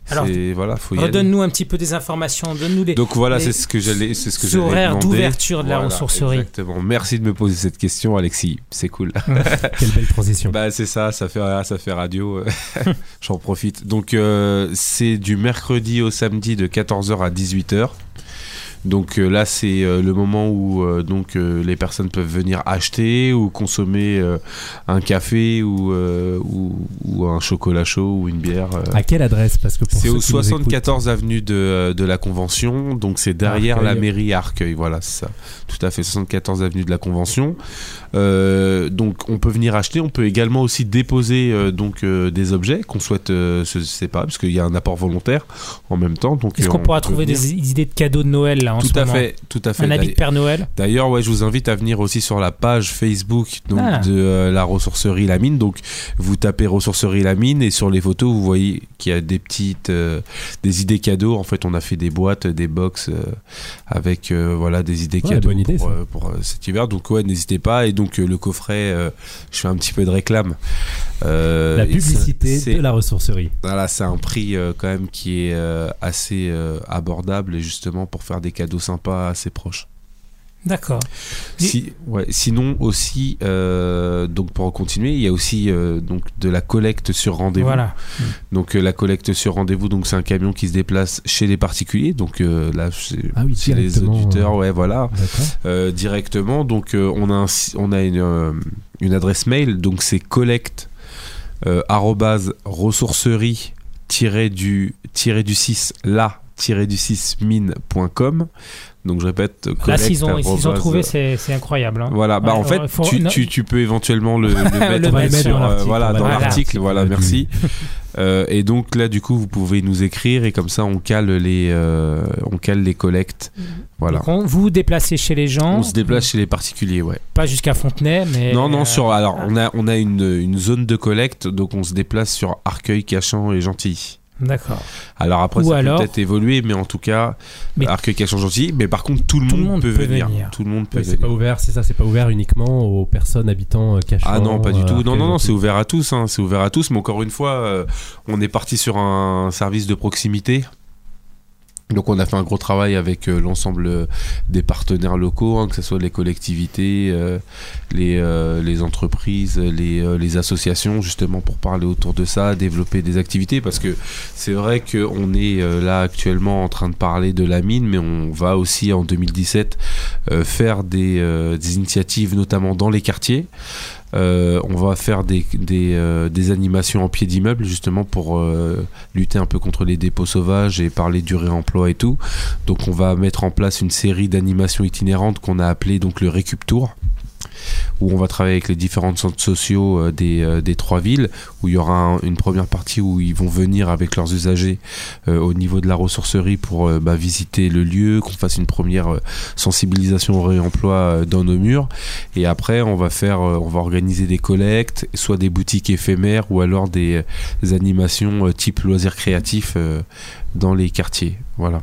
Alors, voilà, faut y aller. Redonne-nous un petit peu des informations, donne-nous les Donc voilà, c'est ce que j'allais, c'est ce que j'allais horaires d'ouverture de la Voilà, ressourcerie. Exactement. Merci de me poser cette question, Alexis. C'est cool. Quelle belle transition. Bah c'est ça, ça fait ça fait radio. euh, J'en profite. Donc euh, c'est du mercredi au samedi de 14h à 18h. Donc euh, là c'est euh, le moment où euh, donc les personnes peuvent venir acheter ou consommer un café ou, ou ou un chocolat chaud ou une bière. À quelle adresse? Parce que C'est au qui nous écoutent- 74 avenue de, de la Convention, donc c'est derrière Arcueil. la mairie à Arcueil, voilà, c'est ça. Tout à fait, 74 avenue de la Convention. Euh, donc on peut venir acheter, on peut également aussi déposer euh, donc euh, des objets qu'on souhaite se séparer, parce qu'il y a un apport volontaire en même temps. Donc Est-ce qu'on on pourra trouver venir. des idées de cadeaux de Noël là en Tout ce à moment fait, tout à fait. Un habit de Père Noël D'ailleurs, ouais, je vous invite à venir aussi sur la page Facebook donc, Ah. de euh, la ressourcerie La Mine. Donc, vous tapez ressourcerie La Mine et sur les photos, vous voyez qu'il y a des petites, euh, des idées cadeaux. En fait, on a fait des boîtes, des box euh, avec euh, voilà des idées Ouais, cadeaux bonne idée, pour, ça. euh, pour, euh, cet hiver. Donc, ouais, n'hésitez pas. Et donc, euh, le coffret, euh, je fais un petit peu de réclame. Euh, La ça- publicité c'est- de la ressourcerie. voilà, c'est un prix euh, quand même qui est euh, assez euh, abordable et justement pour faire des cadeaux sympas à ses proches. D'accord. Si, ouais, sinon aussi, euh, donc pour continuer, il y a aussi euh, donc de la collecte sur rendez-vous. Voilà. Donc euh, la collecte sur rendez-vous, donc c'est un camion qui se déplace chez les particuliers. Donc euh, là, c'est Ah oui, les directement, auditeurs, ouais, voilà, euh, directement. Donc euh, on a un on a une, euh, une adresse mail, donc c'est collecte euh, arrobase ressourcerie tiré du tiré du 6 la tiré du 6 mine.com. Donc je répète Là, collecte s'ils ont, s'ils ont trouvé, c'est c'est incroyable. hein. voilà, bah Ouais, en fait, faut- tu, non. tu, tu peux éventuellement le, le mettre, Le mettre sur, dans euh, l'article, voilà, dans l'article, voilà, merci. Euh, et donc là, du coup, vous pouvez nous écrire et comme ça, on cale les, euh, on cale les collectes. Voilà. Donc, on- vous vous déplacez chez les gens, On se déplace chez les particuliers, ouais. pas jusqu'à Fontenay, mais non, non, euh, sur. Alors, on a, on a une, une zone de collecte, donc on se déplace sur Arcueil, Cachan et Gentilly. D'accord. Alors après, Ou ça alors- peut peut-être évoluer, mais en tout cas, Mais- Arcueil, Cachan, Gentilly. Mais par contre, tout le, Tout monde, monde peut, peut venir. venir. Tout le monde peut c'est pas ouvert, c'est ça, c'est pas ouvert uniquement aux personnes habitant euh, Cachan. Ah non, pas du euh, tout. Non, Arcueil, non, non, c'est ouvert à tous. hein, C'est ouvert à tous. Mais encore une fois, euh, on est parti sur un service de proximité. Donc on a fait un gros travail avec euh, l'ensemble euh, des partenaires locaux, hein, que ce soit les collectivités, euh, les, entreprises, les, associations, justement pour parler autour de ça, développer des activités, parce que c'est vrai qu'on est là actuellement en train de parler de la mine, mais on va aussi en 2017 euh, faire des initiatives, notamment dans les quartiers. Euh, on va faire des, des, euh, des animations en pied d'immeuble justement pour euh, lutter un peu contre les dépôts sauvages et parler du réemploi et tout. Donc on va mettre en place une série d'animations itinérantes qu'on a appelé donc le Récup Tour où on va travailler avec les différents centres sociaux euh, des, euh, des trois villes, où il y aura un- une première partie où ils vont venir avec leurs usagers euh, au niveau de la ressourcerie pour bah, visiter le lieu, qu'on fasse une première sensibilisation au réemploi dans nos murs. Et après, on va faire, on va organiser des collectes, soit des boutiques éphémères ou alors des, des animations type loisirs créatifs dans les quartiers. Voilà.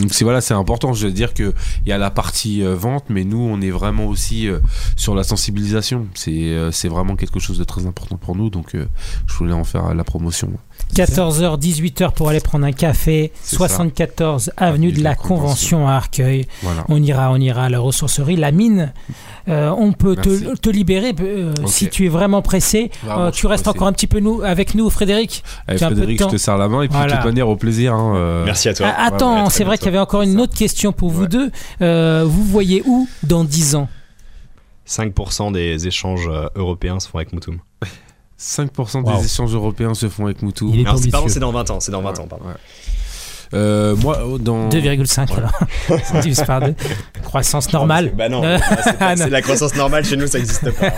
Donc c'est voilà, c'est important. Je veux dire que il y a la partie euh, vente, mais nous, on est vraiment aussi euh, sur la sensibilisation. C'est euh, c'est vraiment quelque chose de très important pour nous. Donc je voulais en faire la promotion. 14h, 18h pour aller prendre un café, C'est 74 avenue de la Convention à Arcueil. Voilà. On ira, on ira à la ressourcerie, la mine. Euh, on peut te, libérer euh, si tu es vraiment pressé. Vraiment, Euh, tu restes pressé. encore un petit peu nous, avec nous, Frédéric. Allez, Frédéric, je te serre la main et puis Voilà. de toute manière au plaisir. hein, euh, Merci à toi. Ah, attends, ouais, c'est vrai qu'il y avait encore une autre question pour vous Ouais. deux. Euh, vous voyez où dans 10 ans? 5% des échanges européens se font avec Moutoum. 5% Wow. des échanges européens se font avec Moutou. Il est Alors, c'est- pardon, c'est dans 20 ans, c'est dans 20 ans, pardon. Ouais. Euh, moi, oh, dans 2,5 alors. C'est divisé par deux. Croissance normale. Bah non, là, c'est pas- ah, non. c'est la croissance normale chez nous, ça n'existe pas.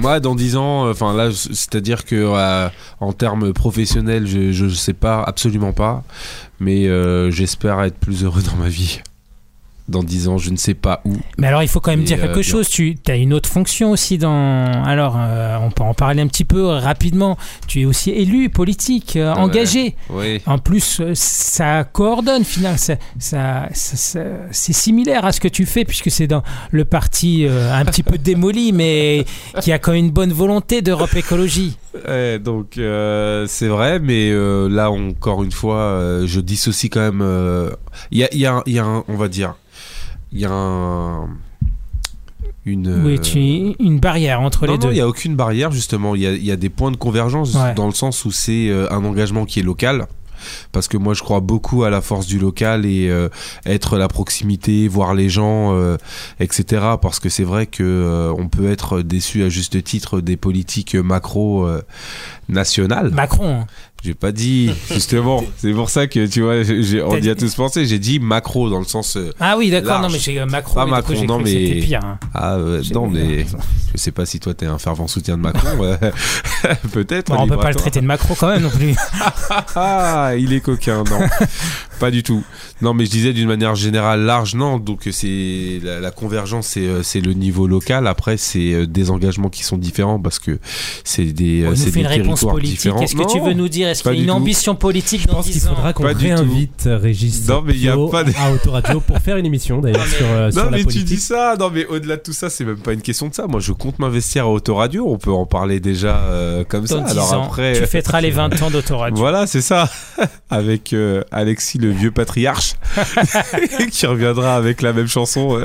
Moi, dans 10 ans, euh, enfin là, c'est-à-dire que euh, en termes professionnels, je, je sais pas, absolument pas, mais euh, j'espère être plus heureux dans ma vie. Dans 10 ans, je ne sais pas où. Mais alors, il faut quand même Et, dire euh, quelque chose. Tu as une autre fonction aussi dans. Alors, euh, on peut en parler un petit peu rapidement. Tu es aussi élu politique, euh, Ouais. engagé. Oui. En plus, ça coordonne finalement. Ça, ça- ça- ça- c'est similaire à ce que tu fais puisque c'est dans le parti un petit peu démoli, mais qui a quand même une bonne volonté d'Europe Écologie. Ouais, donc c'est vrai, mais là encore une fois, je dissocie quand même. Il y, a, y a y a un, on va dire, il y a un, une. Oui, euh, tu une barrière entre non, les non, deux. il n'y a aucune barrière, justement. Il y a, y a des points de convergence Ouais. dans le sens où c'est euh, un engagement qui est local. Parce que moi, je crois beaucoup à la force du local et euh, être la proximité, voir les gens, euh, etc. Parce que c'est vrai que euh, on peut être déçu à juste titre des politiques macro nationales. Macron. J'ai pas dit, justement. c'est pour ça que, tu vois, on y a tous pensé. J'ai dit macro dans le sens. euh, Ah oui, d'accord. Non, mais j'ai euh, Macron. Pas j'ai non, mais- pire. hein. Ah, euh, non, mais je sais pas si toi t'es un fervent soutien de Macron. Peut-être. On peut pas le traiter de Macron quand même non plus. Ah, il est coquin, non. Pas du tout. Non, mais je disais d'une manière générale large, non. Donc c'est la, la convergence, c'est euh, c'est le niveau local. Après, c'est euh, des engagements qui sont différents parce que c'est des, On euh, nous c'est fait des une réponse politique. Est-ce que tu veux nous dire, est-ce qu'il y a une tout. ambition politique Je pense qu'il 10 ans faudra qu'on réinvite euh, Régis Non, mais il y a pas de- à Autoradio pour faire une émission d'ailleurs sur, euh, sur Non la mais tu dis ça, non mais au-delà de tout ça, c'est même pas une question de ça. Moi, je compte m'investir à Autoradio. On peut en parler déjà euh, comme Dans ça. 10 Alors ans, après, tu fêteras les 20 ans d'autoradio. Voilà, c'est ça. Avec euh, Alexis, le vieux patriarche, qui reviendra avec la même chanson.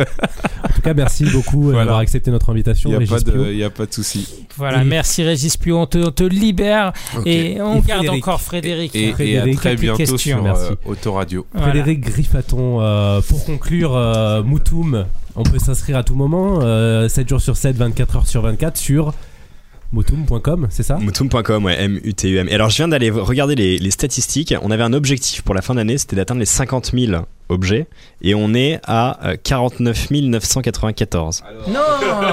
En tout cas, merci beaucoup euh, Voilà. d'avoir accepté notre invitation, Il n'y a, pas de- y a pas de souci. Voilà, Et- merci Régis Pio, on te, on te libère et on Et garde Frédéric. encore Frédéric. Et, et à Frédéric, très bientôt questions. sur Merci. euh, Autoradio. Voilà. Frédéric Griffaton, euh, pour conclure, euh, Moutoum, on peut s'inscrire à tout moment, euh, 7 jours sur 7, 24 heures sur 24 sur moutoum.com, c'est ça? Mutum.com, ouais, M-U-T-U-M. Et alors, je viens d'aller regarder les, les statistiques. On avait un objectif pour la fin d'année, c'était d'atteindre les 50 000 objets. Et on est à euh, 49 994. Non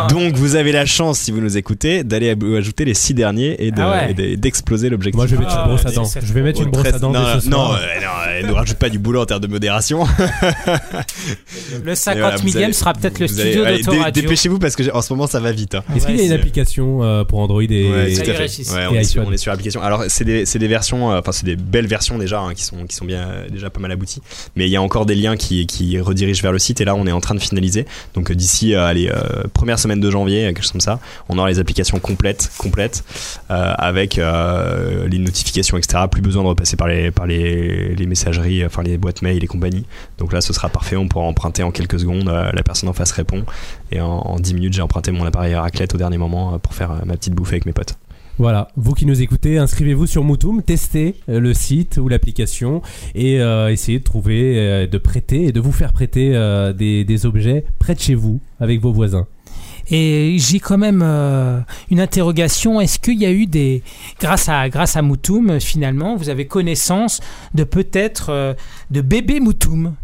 Donc, vous avez la chance, si vous nous écoutez, d'aller ajouter les 6 derniers et de- Ah ouais. d'exploser l'objectif. Moi, je vais mettre Ah, une brosse à dents. Je vais mettre une brosse très- à dents non, non, euh, ne rajoute pas du boulot en termes de modération. Le 50 Et voilà, millième sera peut-être le studio d'autoradio. Dépêchez-vous parce que en ce moment ça va vite. hein. Est-ce qu'il y a une application euh, pour Android et, Ouais, et- tout à Salut, fait. Régis. Ouais, Et on, est sur, on est sur l'application. Alors c'est des, c'est des versions, euh, enfin c'est des belles versions déjà hein, qui sont qui sont bien euh, déjà pas mal abouties. Mais il y a encore des liens qui qui redirigent vers le site et là on est en train de finaliser. Donc euh, d'ici euh, allez euh, première semaine de janvier, quelque chose comme ça, on aura les applications complètes complètes avec les notifications etc. Plus besoin de repasser par les par les, les messageries, enfin les boîtes mail et compagnie. Donc là ce sera parfait. On pourra emprunter en quelques secondes. la personne en face répond et en, en 10 minutes j'ai emprunté mon appareil raclette au dernier moment pour faire ma petite bouffée avec mes potes. Voilà, vous qui nous écoutez, inscrivez-vous sur Moutoum, testez euh, le site ou l'application et euh, essayez de trouver, euh, de prêter et de vous faire prêter des, objets près de chez vous avec vos voisins. Et j'ai quand même une interrogation. Est-ce qu'il y a eu des, grâce à grâce à Moutoum, finalement, vous avez connaissance de peut-être de bébé Moutoum?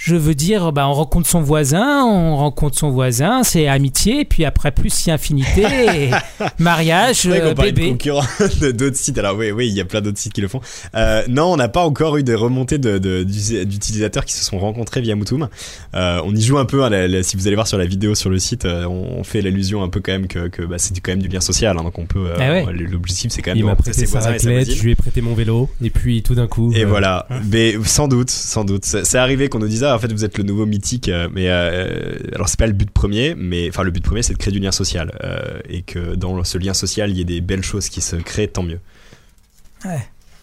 Je veux dire, bah, on rencontre son voisin, on rencontre son voisin, c'est amitié, puis après plus si infinité, et mariage, vrai euh, de bébé. concurrents de d'autres sites. Alors oui, oui, il y a plein d'autres sites qui le font. Euh, non, on n'a pas encore eu de remontées de, de- d'utilisateurs qui se sont rencontrés via Moutoum. Euh, on y joue un peu. hein, la- la- si vous allez voir sur la vidéo sur le site, euh, on, on fait l'allusion un peu quand même que, que bah, c'est du- quand même du lien social. hein, donc on peut. euh, Ah ouais. L'objectif c'est quand même Il de m'a rencontrer prêté ses sa raclette, je lui ai prêté mon vélo et puis tout d'un coup... Et euh, voilà, mais sans doute, sans doute. C'est c'est arrivé qu'on nous dise en fait vous êtes le nouveau mythique, euh, mais euh, alors c'est pas le but premier, mais enfin le but premier c'est de créer du lien social euh, et que dans ce lien social il y ait des belles choses qui se créent, tant mieux.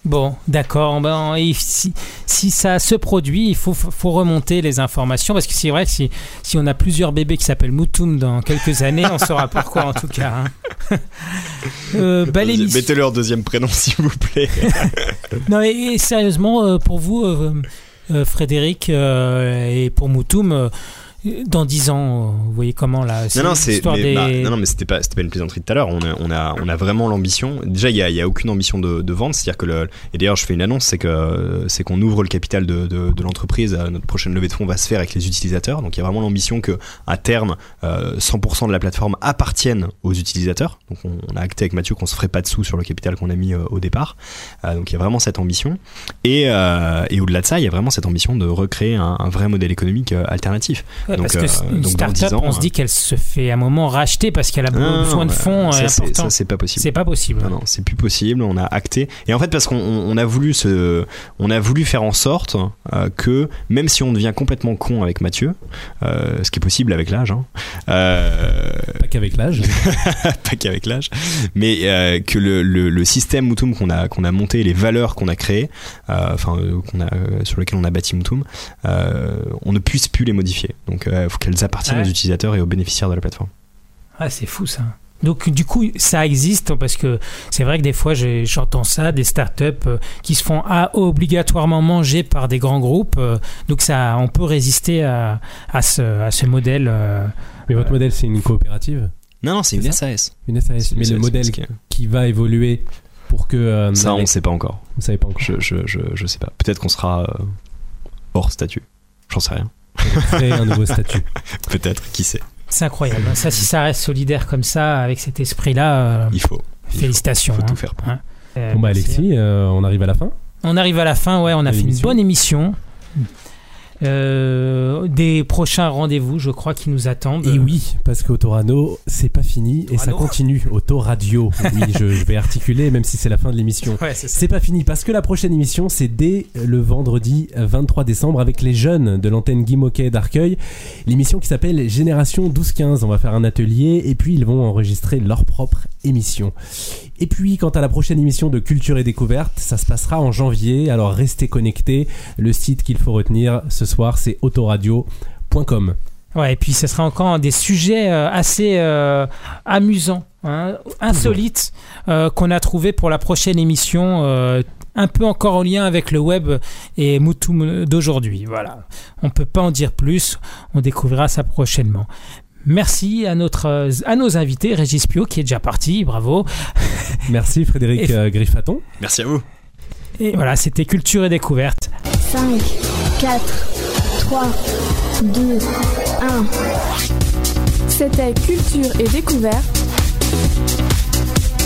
Bon, d'accord. Ben, et si, si ça se produit, il faut, faut remonter les informations parce que c'est vrai que si, si on a plusieurs bébés qui s'appellent Moutoum dans quelques années, on saura pourquoi en tout cas. hein. Euh, bah, l'émission- Mettez leur deuxième prénom s'il vous plaît. Non, et, et sérieusement, euh, pour vous, euh, euh, Frédéric, euh, et pour Moutoum, euh, dans 10 ans, vous voyez comment là Non, non, c'est mais, des- bah, non, non, mais c'était pas, c'était pas une plaisanterie de tout à l'heure. On a, on a, on a vraiment l'ambition. Déjà, il y a, y a aucune ambition de, de vente, c'est-à-dire que le, et d'ailleurs, je fais une annonce, c'est que c'est qu'on ouvre le capital de, de, de l'entreprise. Euh, Notre prochaine levée de fonds va se faire avec les utilisateurs. Donc, il y a vraiment l'ambition que, à terme, euh, 100% de la plateforme appartienne aux utilisateurs. Donc, on, on a acté avec Mathieu qu'on se ferait pas de sous sur le capital qu'on a mis euh, au départ. Euh, donc, il y a vraiment cette ambition. Et, euh, et au-delà de ça, il y a vraiment cette ambition de recréer un, un vrai modèle économique euh, alternatif. Ouais, donc, parce que euh, une donc dans 10 start-up, ans, on se dit qu'elle se fait à un moment racheter parce qu'elle a besoin non, de euh, fonds ça, euh. Ça, c'est pas possible. C'est pas possible. Non, non, c'est plus possible. On a acté. Et en fait, parce qu'on on on a voulu se, on a voulu faire en sorte euh, que même si on devient complètement con avec Mathieu, euh, ce qui est possible avec l'âge, hein, euh, Pas qu'avec l'âge. pas qu'avec l'âge, mais euh, que le, le, le système Moutoum qu'on a qu'on a monté, les valeurs qu'on a créées, euh, enfin euh, qu'on a euh, sur lesquelles on a bâti Moutoum, euh, on ne puisse plus les modifier. Donc, il faut qu'elles appartiennent Ouais. aux utilisateurs et aux bénéficiaires de la plateforme. Ah, c'est fou ça. Donc du coup, ça existe parce que c'est vrai que des fois j'entends ça, des startups euh, qui se font ah, obligatoirement manger par des grands groupes. euh, donc ça, on peut résister à, à, ce, à ce modèle. euh, Mais votre modèle, c'est une coopérative, Non, non, c'est une C'est SAS. une SAS. Mais le modèle qui va évoluer pour que. euh, Ça, on avec- sait pas encore. Vous savez pas encore. Je, je, je, je sais pas. Peut-être qu'on sera euh, hors statut. J'en sais rien. Créer un nouveau statut. Peut-être, qui sait. c'est incroyable. hein. Ça, si ça reste solidaire comme ça, avec cet esprit-là, euh, Il faut. il félicitations. faut hein. tout faire pour. Hein. Euh, Bon bah. Alexis, euh, on arrive à la fin. On arrive à la fin, ouais, on a fait une bonne émission. Euh, des prochains rendez-vous, je crois, qui nous attendent. Et oui, parce qu'Autorano, c'est pas fini et ça continue. Autoradio. Oui, je, je vais articuler même si c'est la fin de l'émission. Ouais. C'est pas fini parce que la prochaine émission c'est dès le vendredi 23 décembre avec les jeunes de l'antenne Guy Moquet d'Arcueil. L'émission qui s'appelle Génération 12-15. On va faire un atelier et puis ils vont enregistrer leur propre émission. Et puis quant à la prochaine émission de Culture et Découverte, ça se passera en janvier. Alors restez connectés. Le site qu'il faut retenir ce soir c'est autoradio.com. Ouais, et puis ce sera encore des sujets euh, assez euh, amusants, hein, insolites, euh, qu'on a trouvé pour la prochaine émission. euh, un peu encore en lien avec le web et Moutoum d'aujourd'hui. Voilà. On peut pas en dire plus. On découvrira ça prochainement. Merci à, notre, à nos invités, Régis Pio qui est déjà parti, bravo. Merci Frédéric Et- euh, Griffaton. Merci à vous. Et voilà, c'était Culture et Découverte. 5, 4, 3, 2, 1. C'était Culture et Découverte.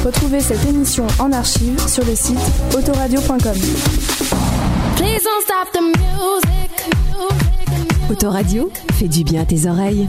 Retrouvez cette émission en archive sur le site autoradio.com. Please don't stop the music. Autoradio fait du bien à tes oreilles.